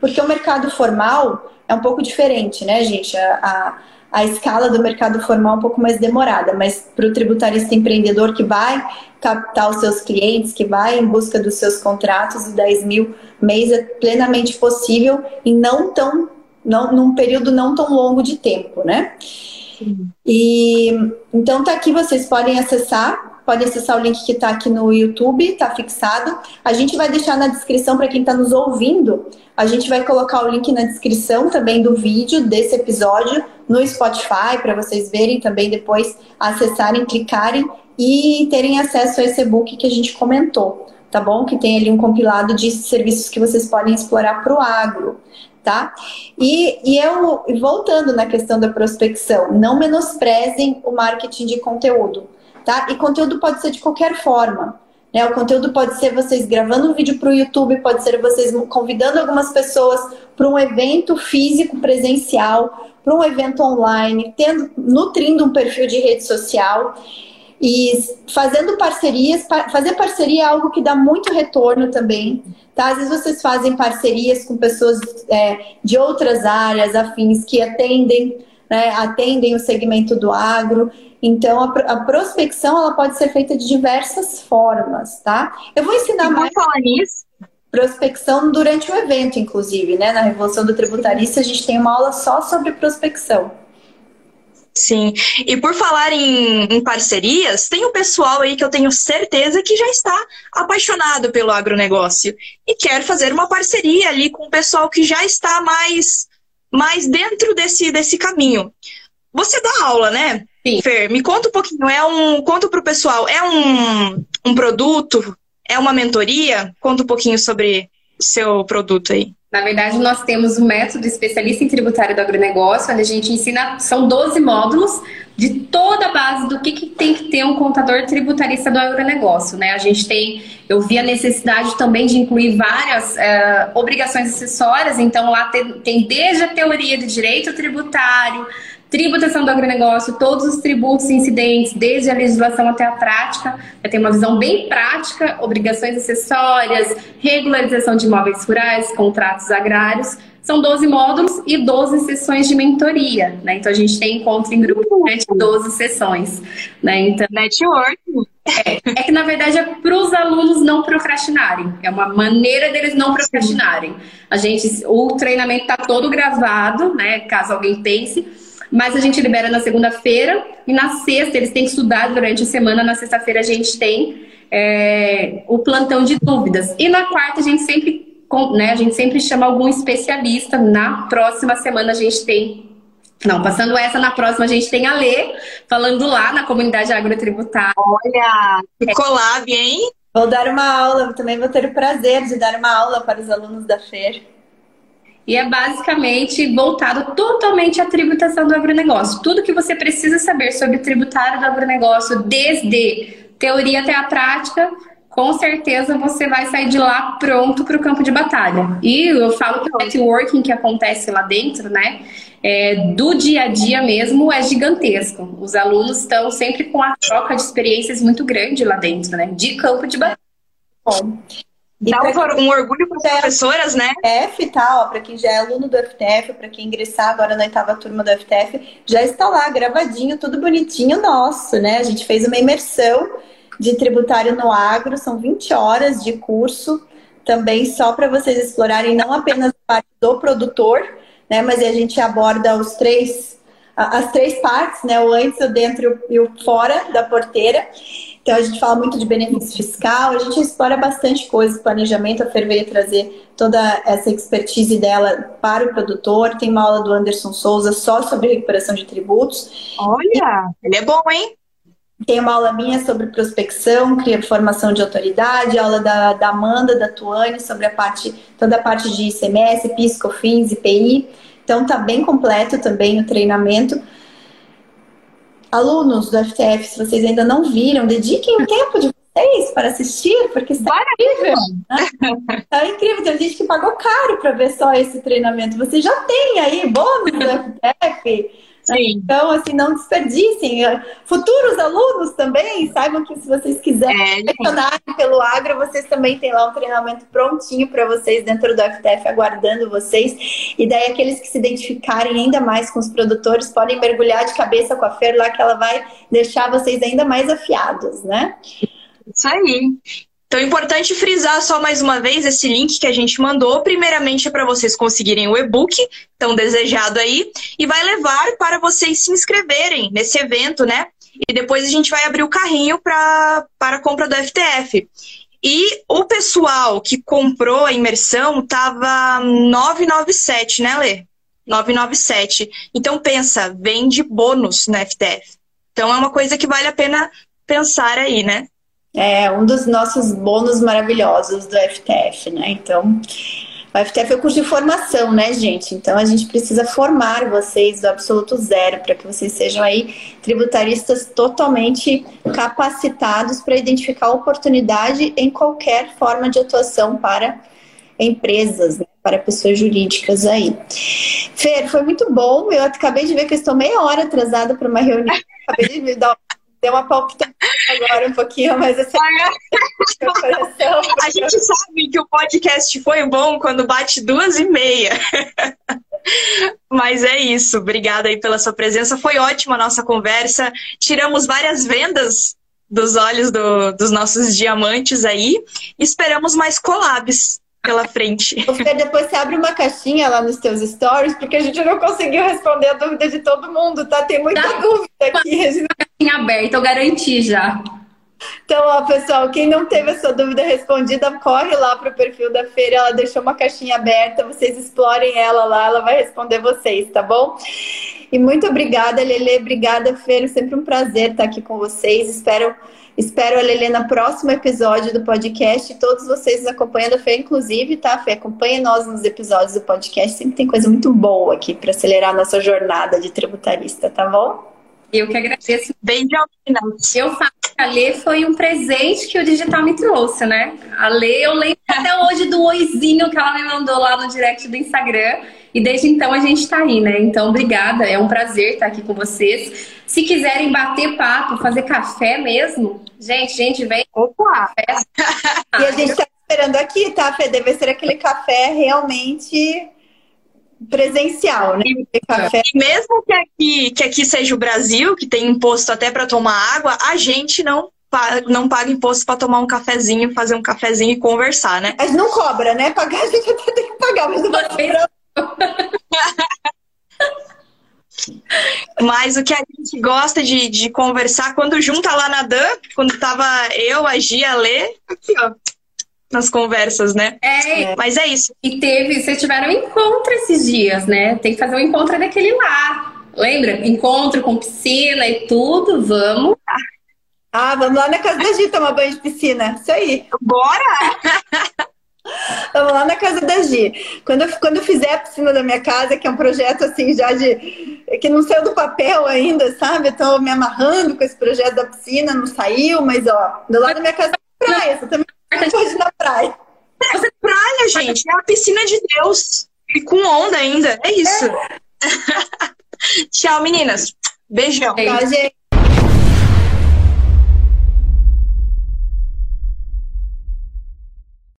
porque o mercado formal é um pouco diferente, né, gente? A, a, a escala do mercado formal é um pouco mais demorada, mas para o tributarista empreendedor que vai captar os seus clientes, que vai em busca dos seus contratos, os 10 mil mês é plenamente possível e não tão, não, num período não tão longo de tempo, né? Sim. E então tá aqui, vocês podem acessar pode acessar o link que está aqui no YouTube, está fixado. A gente vai deixar na descrição para quem está nos ouvindo. A gente vai colocar o link na descrição também do vídeo desse episódio no Spotify para vocês verem também depois acessarem, clicarem e terem acesso a esse e-book que a gente comentou, tá bom? Que tem ali um compilado de serviços que vocês podem explorar para o agro. Tá? E, e eu, voltando na questão da prospecção, não menosprezem o marketing de conteúdo tá? E conteúdo pode ser de qualquer forma. Né? O conteúdo pode ser vocês gravando um vídeo para o YouTube, pode ser vocês convidando algumas pessoas para um evento físico presencial, para um evento online, tendo, nutrindo um perfil de rede social e fazendo parcerias. Fazer parceria é algo que dá muito retorno também. Tá? Às vezes vocês fazem parcerias com pessoas é, de outras áreas afins que atendem, né, atendem o segmento do agro. Então, a, a, prospecção ela pode ser feita de diversas formas, tá? Eu vou ensinar mais falar nisso. prospecção durante o evento, inclusive, né? Na Revolução do Tributarista, a gente tem uma aula só sobre prospecção. Sim, e por falar em, em, parcerias, tem um pessoal aí que eu tenho certeza que já está apaixonado pelo agronegócio e quer fazer uma parceria ali com o pessoal que já está mais, mais dentro desse, desse caminho. Você dá aula, né? Sim. Fer, me conta um pouquinho. É um, conta para o pessoal, é um, um produto? É uma mentoria? Conta um pouquinho sobre o seu produto aí. Na verdade, nós temos um método especialista em tributário do agronegócio, onde a gente ensina, são 12 módulos de toda a base do que, que tem que ter um contador tributarista do agronegócio. Né? A gente tem, eu vi a necessidade também de incluir várias uh, obrigações acessórias, então lá tem, tem desde a teoria de direito tributário, tributação do agronegócio, todos os tributos incidentes, desde a legislação até a prática, tem uma visão bem prática, obrigações acessórias, regularização de imóveis rurais, contratos agrários. São 12 módulos e 12 sessões de mentoria, né? Então a gente tem encontro em grupo durante 12 sessões, né? Então, network. É, é que na verdade é para os alunos não procrastinarem. É uma maneira deles não procrastinarem. A gente, o treinamento está todo gravado, né? Caso alguém pense mas a gente libera na segunda-feira e na sexta eles têm que estudar durante a semana. Na sexta-feira a gente tem é, o plantão de dúvidas e na quarta a gente sempre, né, a gente sempre chama algum especialista. Na próxima semana a gente tem não, passando essa, na próxima a gente tem a Lê, falando lá na comunidade agrotributária. Olha, que collab, hein? Vou dar uma aula, também vou ter o prazer de dar uma aula para os alunos da FER. E é basicamente voltado totalmente à tributação do agronegócio. Tudo que você precisa saber sobre tributário do agronegócio, desde teoria até a prática, com certeza você vai sair de lá pronto para o campo de batalha. E eu falo que o networking que acontece lá dentro, né, é, do dia a dia mesmo, é gigantesco. Os alunos estão sempre com a troca de experiências muito grande lá dentro, né, de campo de batalha. Bom, Dá um, um orgulho para as professoras, né? FTF, tá, para quem já é aluno do FTF, para quem ingressar agora na oitava turma do FTF, já está lá gravadinho, tudo bonitinho nosso, né? A gente fez uma imersão de tributário no agro, são 20 horas de curso, também só para vocês explorarem não apenas a parte do produtor, né? Mas a gente aborda os três, as três partes, né? O antes, o dentro e o fora da porteira. Então a gente fala muito de benefício fiscal, a gente explora bastante coisas, planejamento, a Fer veio trazer toda essa expertise dela para o produtor. Tem uma aula do Anderson Souza só sobre recuperação de tributos. Olha, ele é bom, hein? Tem uma aula minha sobre prospecção, cria formação de autoridade, aula da, da Amanda, da Tuane, sobre a parte, toda a parte de ICMS, PIS, COFINS, IPI. Então tá bem completo também o treinamento. Alunos do FTF, se vocês ainda não viram, dediquem o tempo de vocês para assistir, porque está incrível. Né? Está incrível. Tem gente que pagou caro para ver só esse treinamento. Você já tem aí bônus do FTF, Sim. Então, assim, não desperdicem. Futuros alunos também, saibam que se vocês quiserem é, pelo agro, vocês também têm lá um treinamento prontinho para vocês dentro do FTF, aguardando vocês. E daí, aqueles que se identificarem ainda mais com os produtores podem mergulhar de cabeça com a Fer lá, que ela vai deixar vocês ainda mais afiados, né? Isso aí. Então é importante frisar só mais uma vez esse link que a gente mandou. Primeiramente é para vocês conseguirem o e-book tão desejado aí e vai levar para vocês se inscreverem nesse evento, né? E depois a gente vai abrir o carrinho pra, para a compra do FTF. E o pessoal que comprou a imersão tava 997, né, Lê? 997. Então pensa, vende bônus no FTF. Então é uma coisa que vale a pena pensar aí, né? É um dos nossos bônus maravilhosos do FTF, né? Então, o FTF é o curso de formação, né, gente? Então a gente precisa formar vocês do absoluto zero para que vocês sejam aí tributaristas totalmente capacitados para identificar oportunidade em qualquer forma de atuação para empresas, né, para pessoas jurídicas aí. Fer, foi muito bom. Eu acabei de ver que eu estou meia hora atrasada para uma reunião. Acabei de me dar Deu uma palpitação agora um pouquinho, mas assim. A gente sabe que o podcast foi bom quando bate duas e meia. Mas é isso. Obrigada aí pela sua presença. Foi ótima a nossa conversa. Tiramos várias vendas dos olhos do, dos nossos diamantes aí. Esperamos mais collabs pela frente. Você depois você abre uma caixinha lá nos teus stories, porque a gente não conseguiu responder a dúvida de todo mundo, tá? Tem muita tá. dúvida aqui. Caixinha aberta, eu garanti já. Então, ó, pessoal, quem não teve a sua dúvida respondida, corre lá pro perfil da feira, ela deixou uma caixinha aberta, vocês explorem ela lá, ela vai responder vocês, tá bom? E muito obrigada, Lele, obrigada, Feira, sempre um prazer estar aqui com vocês. Espero Espero a Lelê no próximo episódio do podcast. Todos vocês acompanhando a Fê, inclusive, tá, Fê? Acompanhe nós nos episódios do podcast. Sempre tem coisa muito boa aqui para acelerar a nossa jornada de tributarista, tá bom? Eu que agradeço. Bem de Eu falo que a Lê foi um presente que o digital me trouxe, né? A Lê, eu lembro até hoje do oizinho que ela me mandou lá no direct do Instagram. E desde então a gente está aí, né? Então, obrigada. É um prazer estar aqui com vocês. Se quiserem bater papo, fazer café mesmo, gente, gente, vem. Opa! <laughs> e a gente está esperando aqui, tá, Fê? Deve ser aquele café realmente presencial, né? E, café. E mesmo que aqui, que aqui seja o Brasil, que tem imposto até para tomar água, a gente não não paga imposto para tomar um cafezinho, fazer um cafezinho e conversar, né? Gente não cobra, né? Pagar a gente até tem que pagar, mas não vai Mas o que a gente gosta de, de conversar, quando junta lá na Dan, quando tava eu, a Gia, a Lê, aqui, ó, nas conversas, né? É. Mas é isso. E teve, vocês tiveram um encontro esses dias, né? Tem que fazer um encontro daquele lá. Lembra? Encontro com piscina e tudo, vamos. Ah, vamos lá na casa da Gia tomar banho de piscina. Isso aí. Bora! <laughs> Vamos lá na casa da Gi. Quando eu, quando eu fizer a piscina da minha casa, que é um projeto assim já de. que não saiu do papel ainda, sabe? Eu tô me amarrando com esse projeto da piscina, não saiu, mas ó, do lado da minha casa é praia. Você também pode ir na praia. Você praia, gente, é a piscina de Deus. E com onda ainda. É isso. É. <laughs> Tchau, meninas. Beijão. Tchau, gente.